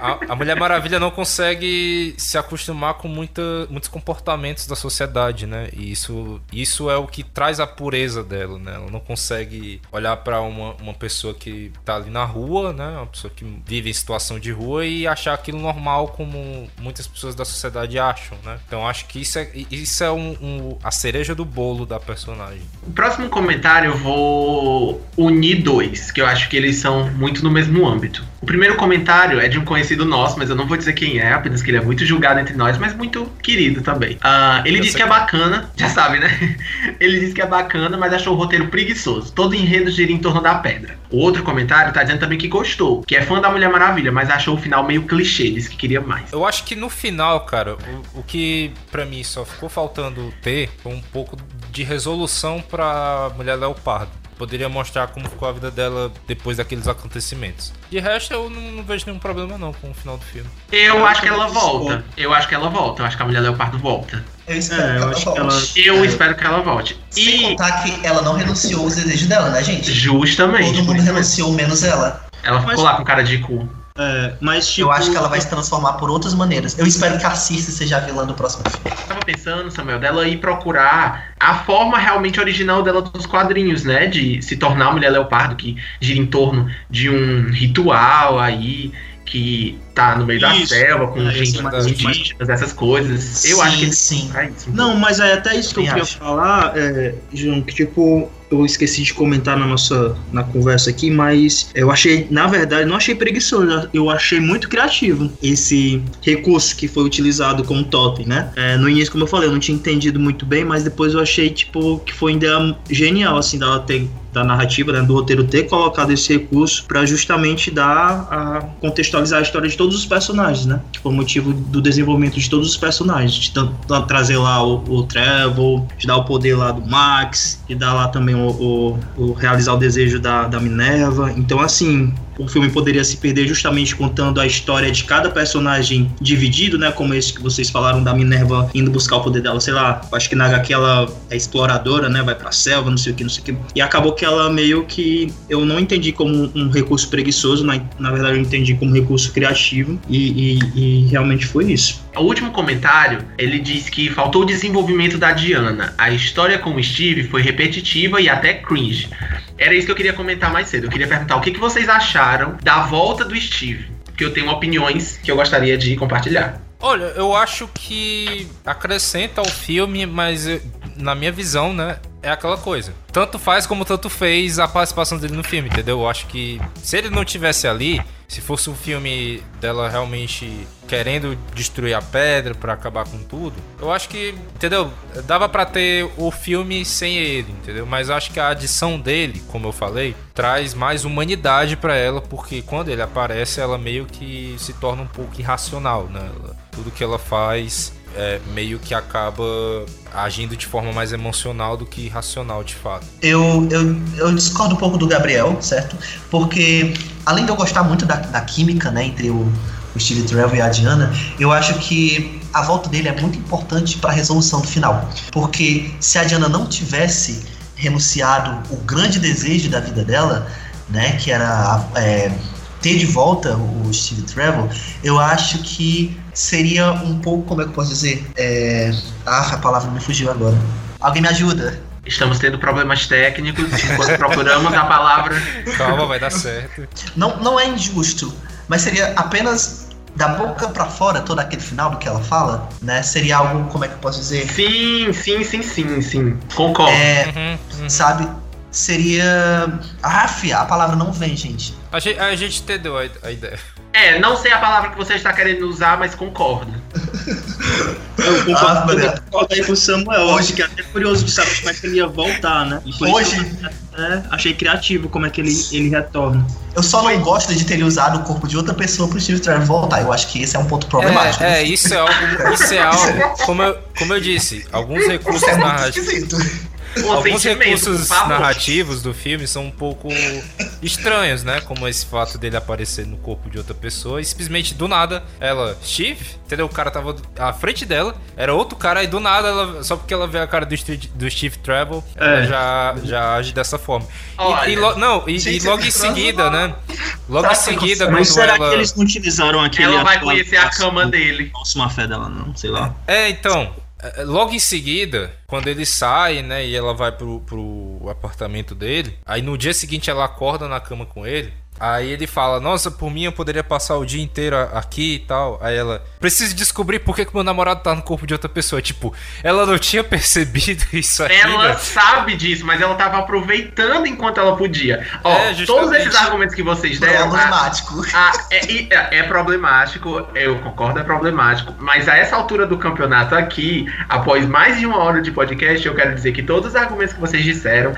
a, a Mulher Maravilha não consegue se acostumar com muita, muitos comportamentos da sociedade, né? E isso, isso é o que traz a pureza dela, né? Ela não consegue olhar para uma, uma pessoa que tá ali na rua, né? Uma pessoa que vive em situação de rua e achar aquilo normal como muitas pessoas da sociedade acham, né? Então acho que isso é, isso é um, um, a cereja do bolo da personagem. O próximo comentário eu vou unir dois, que eu acho que eles são muito no mesmo âmbito. O primeiro comentário é de um conhecido nosso, mas eu não vou dizer quem é, apenas que ele é muito julgado entre nós, mas muito querido também. Uh, ele disse que é bacana, já sabe, né? ele disse que é bacana, mas achou o roteiro preguiçoso. Todo enredo gira em torno da pedra. O outro comentário tá dizendo também que gostou, que é fã da Mulher Maravilha, mas achou o final meio clichê, disse que queria mais. Eu acho que no final, cara, o, o que para mim só ficou faltando ter foi um pouco de resolução pra Mulher Leopardo poderia mostrar como ficou a vida dela depois daqueles acontecimentos. De resto, eu não, não vejo nenhum problema não com o final do filme. Eu, eu acho que ela volta. Eu acho que ela volta. Eu acho que a mulher Leopardo volta. Eu espero é, que ela volte. Ela... Eu é. espero que ela volte. Sem e... contar que ela não renunciou aos desejos dela, né, gente? Justamente. Todo mundo renunciou, menos ela. Ela ficou Mas... lá com cara de cu. É, mas tipo... Eu acho que ela vai se transformar por outras maneiras. Eu espero que a Circe seja a vilã do próximo filme. Eu tava pensando, Samuel, dela ir procurar a forma realmente original dela dos quadrinhos, né? De se tornar a mulher leopardo, que gira em torno de um ritual aí que tá no meio isso. da selva, com é, gente mais indígenas, essas coisas. Eu sim, acho que sim. Isso, Não, mas é até isso que eu queria falar, é, João, que tipo, eu esqueci de comentar na nossa na conversa aqui, mas eu achei, na verdade, não achei preguiçoso, eu achei muito criativo esse recurso que foi utilizado como totem, né? É, no início, como eu falei, eu não tinha entendido muito bem, mas depois eu achei, tipo, que foi uma ideia genial, assim, dela ter da narrativa, né, do roteiro ter colocado esse recurso para justamente dar a contextualizar a história de todos os personagens, né? Que foi o motivo do desenvolvimento de todos os personagens, de trazer lá o, o Trevor, de dar o poder lá do Max, de dar lá também o, o, o realizar o desejo da, da Minerva. Então, assim, o filme poderia se perder justamente contando a história de cada personagem dividido, né? Como esse que vocês falaram da Minerva indo buscar o poder dela, sei lá, acho que na HQ ela é exploradora, né? Vai pra selva, não sei o que, não sei o que. E acabou que ela meio que eu não entendi como um recurso preguiçoso, na, na verdade eu entendi como recurso criativo e, e, e realmente foi isso. O último comentário, ele diz que faltou o desenvolvimento da Diana. A história com o Steve foi repetitiva e até cringe. Era isso que eu queria comentar mais cedo. Eu queria perguntar o que, que vocês acharam da volta do Steve. Porque eu tenho opiniões que eu gostaria de compartilhar. Olha, eu acho que acrescenta ao filme, mas na minha visão, né, é aquela coisa. Tanto faz como tanto fez a participação dele no filme, entendeu? Eu acho que se ele não tivesse ali, se fosse um filme dela realmente querendo destruir a pedra para acabar com tudo, eu acho que, entendeu? Dava para ter o filme sem ele, entendeu? Mas acho que a adição dele, como eu falei, traz mais humanidade para ela, porque quando ele aparece, ela meio que se torna um pouco irracional, né? Tudo que ela faz é, meio que acaba agindo de forma mais emocional do que racional, de fato. Eu, eu, eu discordo um pouco do Gabriel, certo? Porque, além de eu gostar muito da, da química, né, entre o, o Steve Trevor e a Diana, eu acho que a volta dele é muito importante para a resolução do final. Porque se a Diana não tivesse renunciado o grande desejo da vida dela, né, que era é, ter de volta o Steve Trevor, eu acho que seria um pouco, como é que eu posso dizer? É... Ah, a palavra me fugiu agora. Alguém me ajuda? Estamos tendo problemas técnicos enquanto procuramos a palavra. Calma, vai dar certo. Não, não é injusto, mas seria apenas da boca pra fora, todo aquele final do que ela fala, né? Seria algo, como é que eu posso dizer? Sim, sim, sim, sim, sim. Concordo. É, Uhum, uhum. sabe? Seria. Ah, fia, a palavra não vem, gente. A, gente, a gente entendeu a, a ideia. É, não sei a palavra que você está querendo usar, mas concordo. Eu concordo, Ah, concordo aí com o Samuel. Acho que é até curioso de saber como é que ele ia voltar, né? Hoje, até achei criativo como é que ele, ele retorna. eu só não gosto de ter usado o corpo de outra pessoa pro Steve Trevor voltar. Eu acho que esse é um ponto problemático. É, é, isso é algo. Isso é algo. Como eu, como eu disse, alguns recursos é muito narrativos. Um Alguns recursos narrativos do filme são um pouco estranhos, né? Como esse fato dele aparecer no corpo de outra pessoa e simplesmente do nada ela, Steve, entendeu? O cara tava à frente dela, era outro cara, e do nada, ela, só porque ela vê a cara do, Steve- do Steve Trevor, ela É. já, já age dessa forma. E- Olha, e, lo- não, e, e logo em seguida, né? Logo Será em seguida, Mas será ela. que eles não utilizaram aquele. Ela vai conhecer a cama dele. Nossa, má fé dela, não, sei lá. É, então, é, logo em seguida, quando ele sai, né, e ela vai pro, pro apartamento dele, aí no dia seguinte ela acorda na cama com ele. Aí ele fala, nossa, por mim eu poderia passar o dia inteiro a- aqui e tal. Aí ela, preciso descobrir por que, que meu namorado tá no corpo de outra pessoa. Tipo, ela não tinha percebido isso ainda. Ela sabe disso, mas ela tava aproveitando enquanto ela podia. Ó, É, todos esses argumentos que vocês deram. a- Problemático. Ah, é, e- é- é problemático, eu concordo, é problemático. Mas a essa altura do campeonato aqui, após mais de uma hora de podcast, eu quero dizer que todos os argumentos que vocês disseram,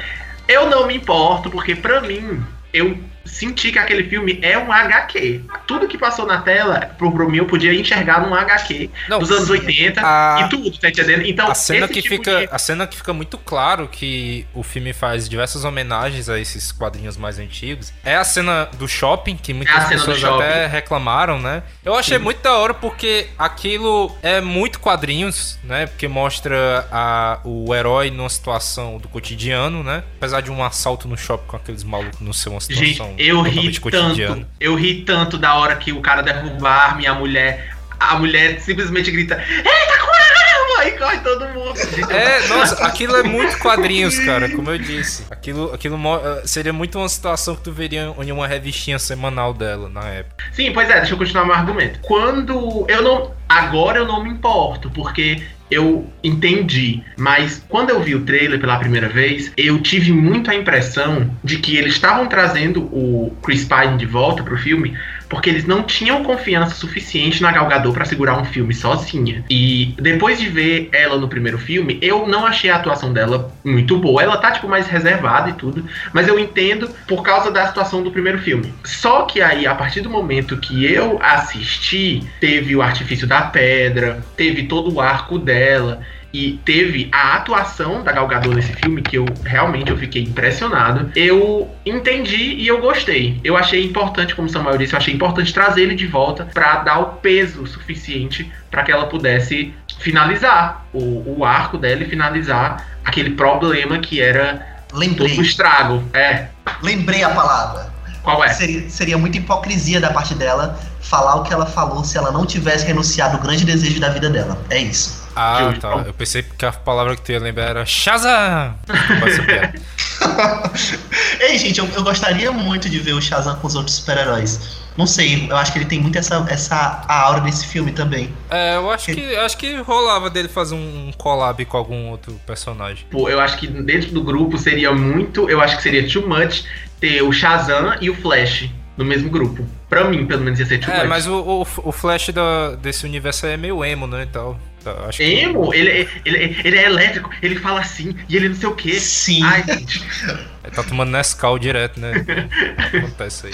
eu não me importo, porque pra mim, eu senti que aquele filme é um HQ. Tudo que passou na tela, pro, pro mim, eu podia enxergar num HQ Não, dos anos 80 a- e tudo, tá entendendo? Então, A cena, que tipo fica, de- a cena que fica muito claro que o filme faz diversas homenagens a esses quadrinhos mais antigos é a cena do shopping, que muitas É pessoas até reclamaram, né? Eu achei muito da hora porque aquilo é muito quadrinhos, né? Porque mostra a, o herói numa situação do cotidiano, né? Apesar de um assalto no shopping com aqueles malucos não ser uma Gente, situação eu ri totalmente tanto. Eu ri tanto da hora que o cara derruba a arma e a mulher. A mulher simplesmente grita: Eita, com a arma! E corre todo mundo. É, nossa, aquilo é muito quadrinhos, cara, como eu disse. Aquilo, aquilo eh, seria muito uma situação que tu veria em uma revistinha semanal dela na época. Sim, pois é, deixa eu continuar meu argumento. Quando. Eu não. Agora eu não me importo, porque eu entendi. Mas quando eu vi o trailer pela primeira vez, eu tive muito a impressão de que eles estavam trazendo o Chris Pine de volta pro filme. Porque eles não tinham confiança suficiente na Gal Gadot pra segurar um filme sozinha. E depois de ver ela no primeiro filme, eu não achei a atuação dela muito boa. Ela tá, tipo, mais reservada e tudo. Mas eu entendo por causa da situação do primeiro filme. Só que aí, a partir do momento que eu assisti, teve o artifício da pedra, teve todo o arco dela. E teve a atuação da Gal Gadot nesse filme, que eu realmente eu fiquei impressionado. Eu entendi e eu gostei. Eu achei importante, como o Samuel disse, eu achei importante trazer ele de volta para dar o peso suficiente para que ela pudesse finalizar o, o arco dela e finalizar aquele problema que era todo Lembrei. o estrago. É. Lembrei a palavra. Qual é? Seria, seria muita hipocrisia da parte dela falar o que ela falou se ela não tivesse renunciado ao grande desejo da vida dela. É isso. Ah, Justo. tá. Eu pensei que a palavra que tu ia lembrar era Shazam! Ei, gente, eu, eu gostaria muito de ver o Shazam com os outros super-heróis. Não sei, eu acho que ele tem muito essa, essa a aura desse filme também. É, eu acho que, acho que rolava dele fazer um collab com algum outro personagem. Pô, eu acho que dentro do grupo seria muito. Eu acho que seria too much ter o Shazam e o Flash no mesmo grupo. Pra mim, pelo menos, ia ser too É, much. mas o, o, o Flash da- desse universo aí é meio emo, né, e tal. Tá, Acho que- Emo, ele, ele, ele é elétrico, ele fala assim, e ele não sei o quê. Sim. Ai, gente. Ele tá tomando Nescau direto, né? Acontece aí.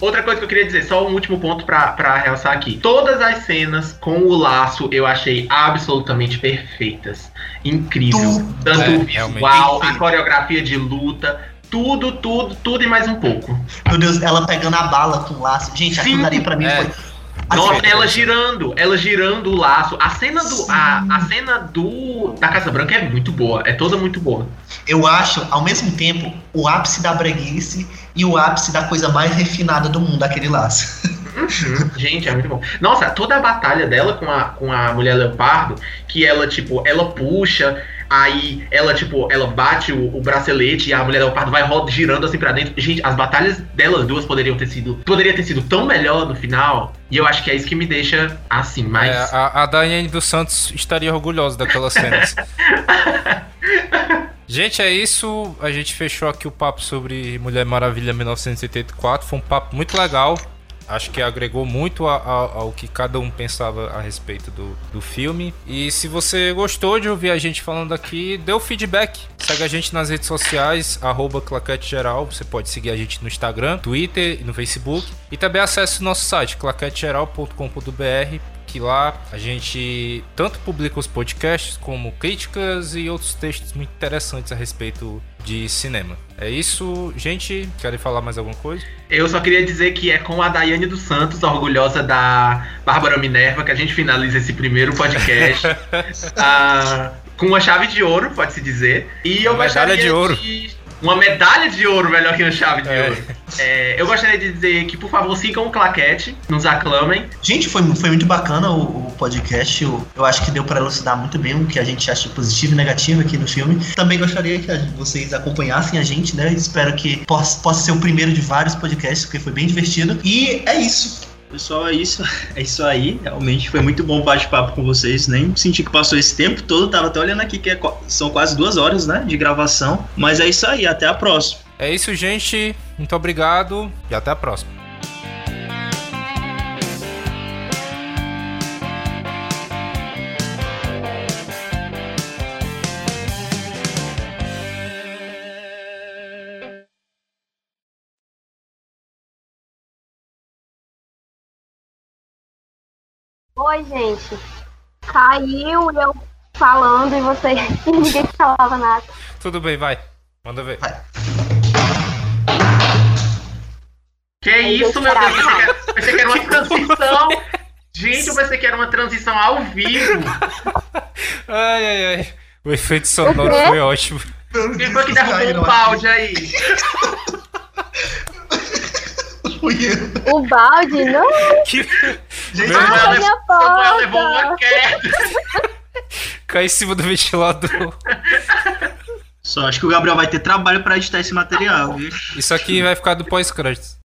Outra coisa que eu queria dizer, só um último ponto pra, pra realçar aqui. Todas as cenas com o laço eu achei absolutamente perfeitas. Incrível. Tudo. Tanto É, visual, a coreografia de luta, tudo, tudo, tudo e mais um pouco. Meu Deus, ela pegando a bala com o laço. Gente, aquilo dali pra mim É. foi. Nossa, Perfeito. ela girando, ela girando o laço. A cena do. A, a cena do. Da Casa Branca é muito boa. É toda muito boa. Eu acho, ao mesmo tempo, o ápice da breguice e o ápice da coisa mais refinada do mundo, aquele laço. Uhum, Gente, é muito bom. Nossa, toda a batalha dela com a, com a mulher leopardo, que ela, tipo, ela puxa. Aí ela, tipo, ela bate o, o bracelete e a mulher leopardo vai roda, girando assim pra dentro. Gente, as batalhas delas duas poderiam ter sido. Poderia ter sido tão melhor no final. E eu acho que é isso que me deixa assim, mais. É, a, a Daiane dos Santos estaria orgulhosa daquelas cenas. Gente, é isso. A gente fechou aqui o papo sobre Mulher Maravilha 1984. Foi um papo muito legal. Acho que agregou muito a- a- ao que cada um pensava a respeito do, do filme. E se você gostou de ouvir a gente falando aqui, dê o feedback. Segue a gente nas redes sociais, arroba Claquete Geral. Você pode seguir a gente no Instagram, Twitter e no Facebook. E também acesse o nosso site, claquetegeral.com.br que lá a gente tanto publica os podcasts como críticas e outros textos muito interessantes a respeito de cinema. É isso, gente. Querem falar mais alguma coisa? Eu só queria dizer que é com a Daiane dos Santos, orgulhosa da Bárbara Minerva, que a gente finaliza esse primeiro podcast. Ah, com uma chave de ouro, pode-se dizer. E eu Uma medalha gostaria de ouro. Uma medalha de ouro, melhor que uma chave de É. ouro. É, eu gostaria de dizer que, por favor, sigam o Claquete, nos aclamem. Gente, foi, foi muito bacana o, o podcast. Eu, eu acho que deu para elucidar muito bem o que a gente acha positivo e negativo aqui no filme. Também gostaria que a- vocês acompanhassem a gente, né? Espero que possa, possa ser o primeiro de vários podcasts, porque foi bem divertido. E é isso. Pessoal, é isso, é isso aí. Realmente foi muito bom bate-papo com vocês. Nem senti que passou esse tempo todo. Tava até olhando aqui que é são quase duas horas, né, de gravação. Mas é isso aí. Até a próxima. É isso, gente. Muito obrigado e até a próxima. Oi, gente. Caiu e eu falando e vocês e ninguém falava nada. Tudo bem, vai. Manda ver. Que Ai, isso, eu meu Deus? esperava. Pensei que, era, uma transição. Gente, eu pensei que era uma transição ao vivo. Ai, ai, ai. O efeito sonoro O foi ótimo. Quem foi que derrubou um balde aí? O balde, não. Que... Gente, Ah, Samuel, minha Samuel levou porta. uma queda. Cai em cima do ventilador. Só acho que o Gabriel vai ter trabalho pra editar esse material, viu? Isso aqui vai ficar do pós-crédito.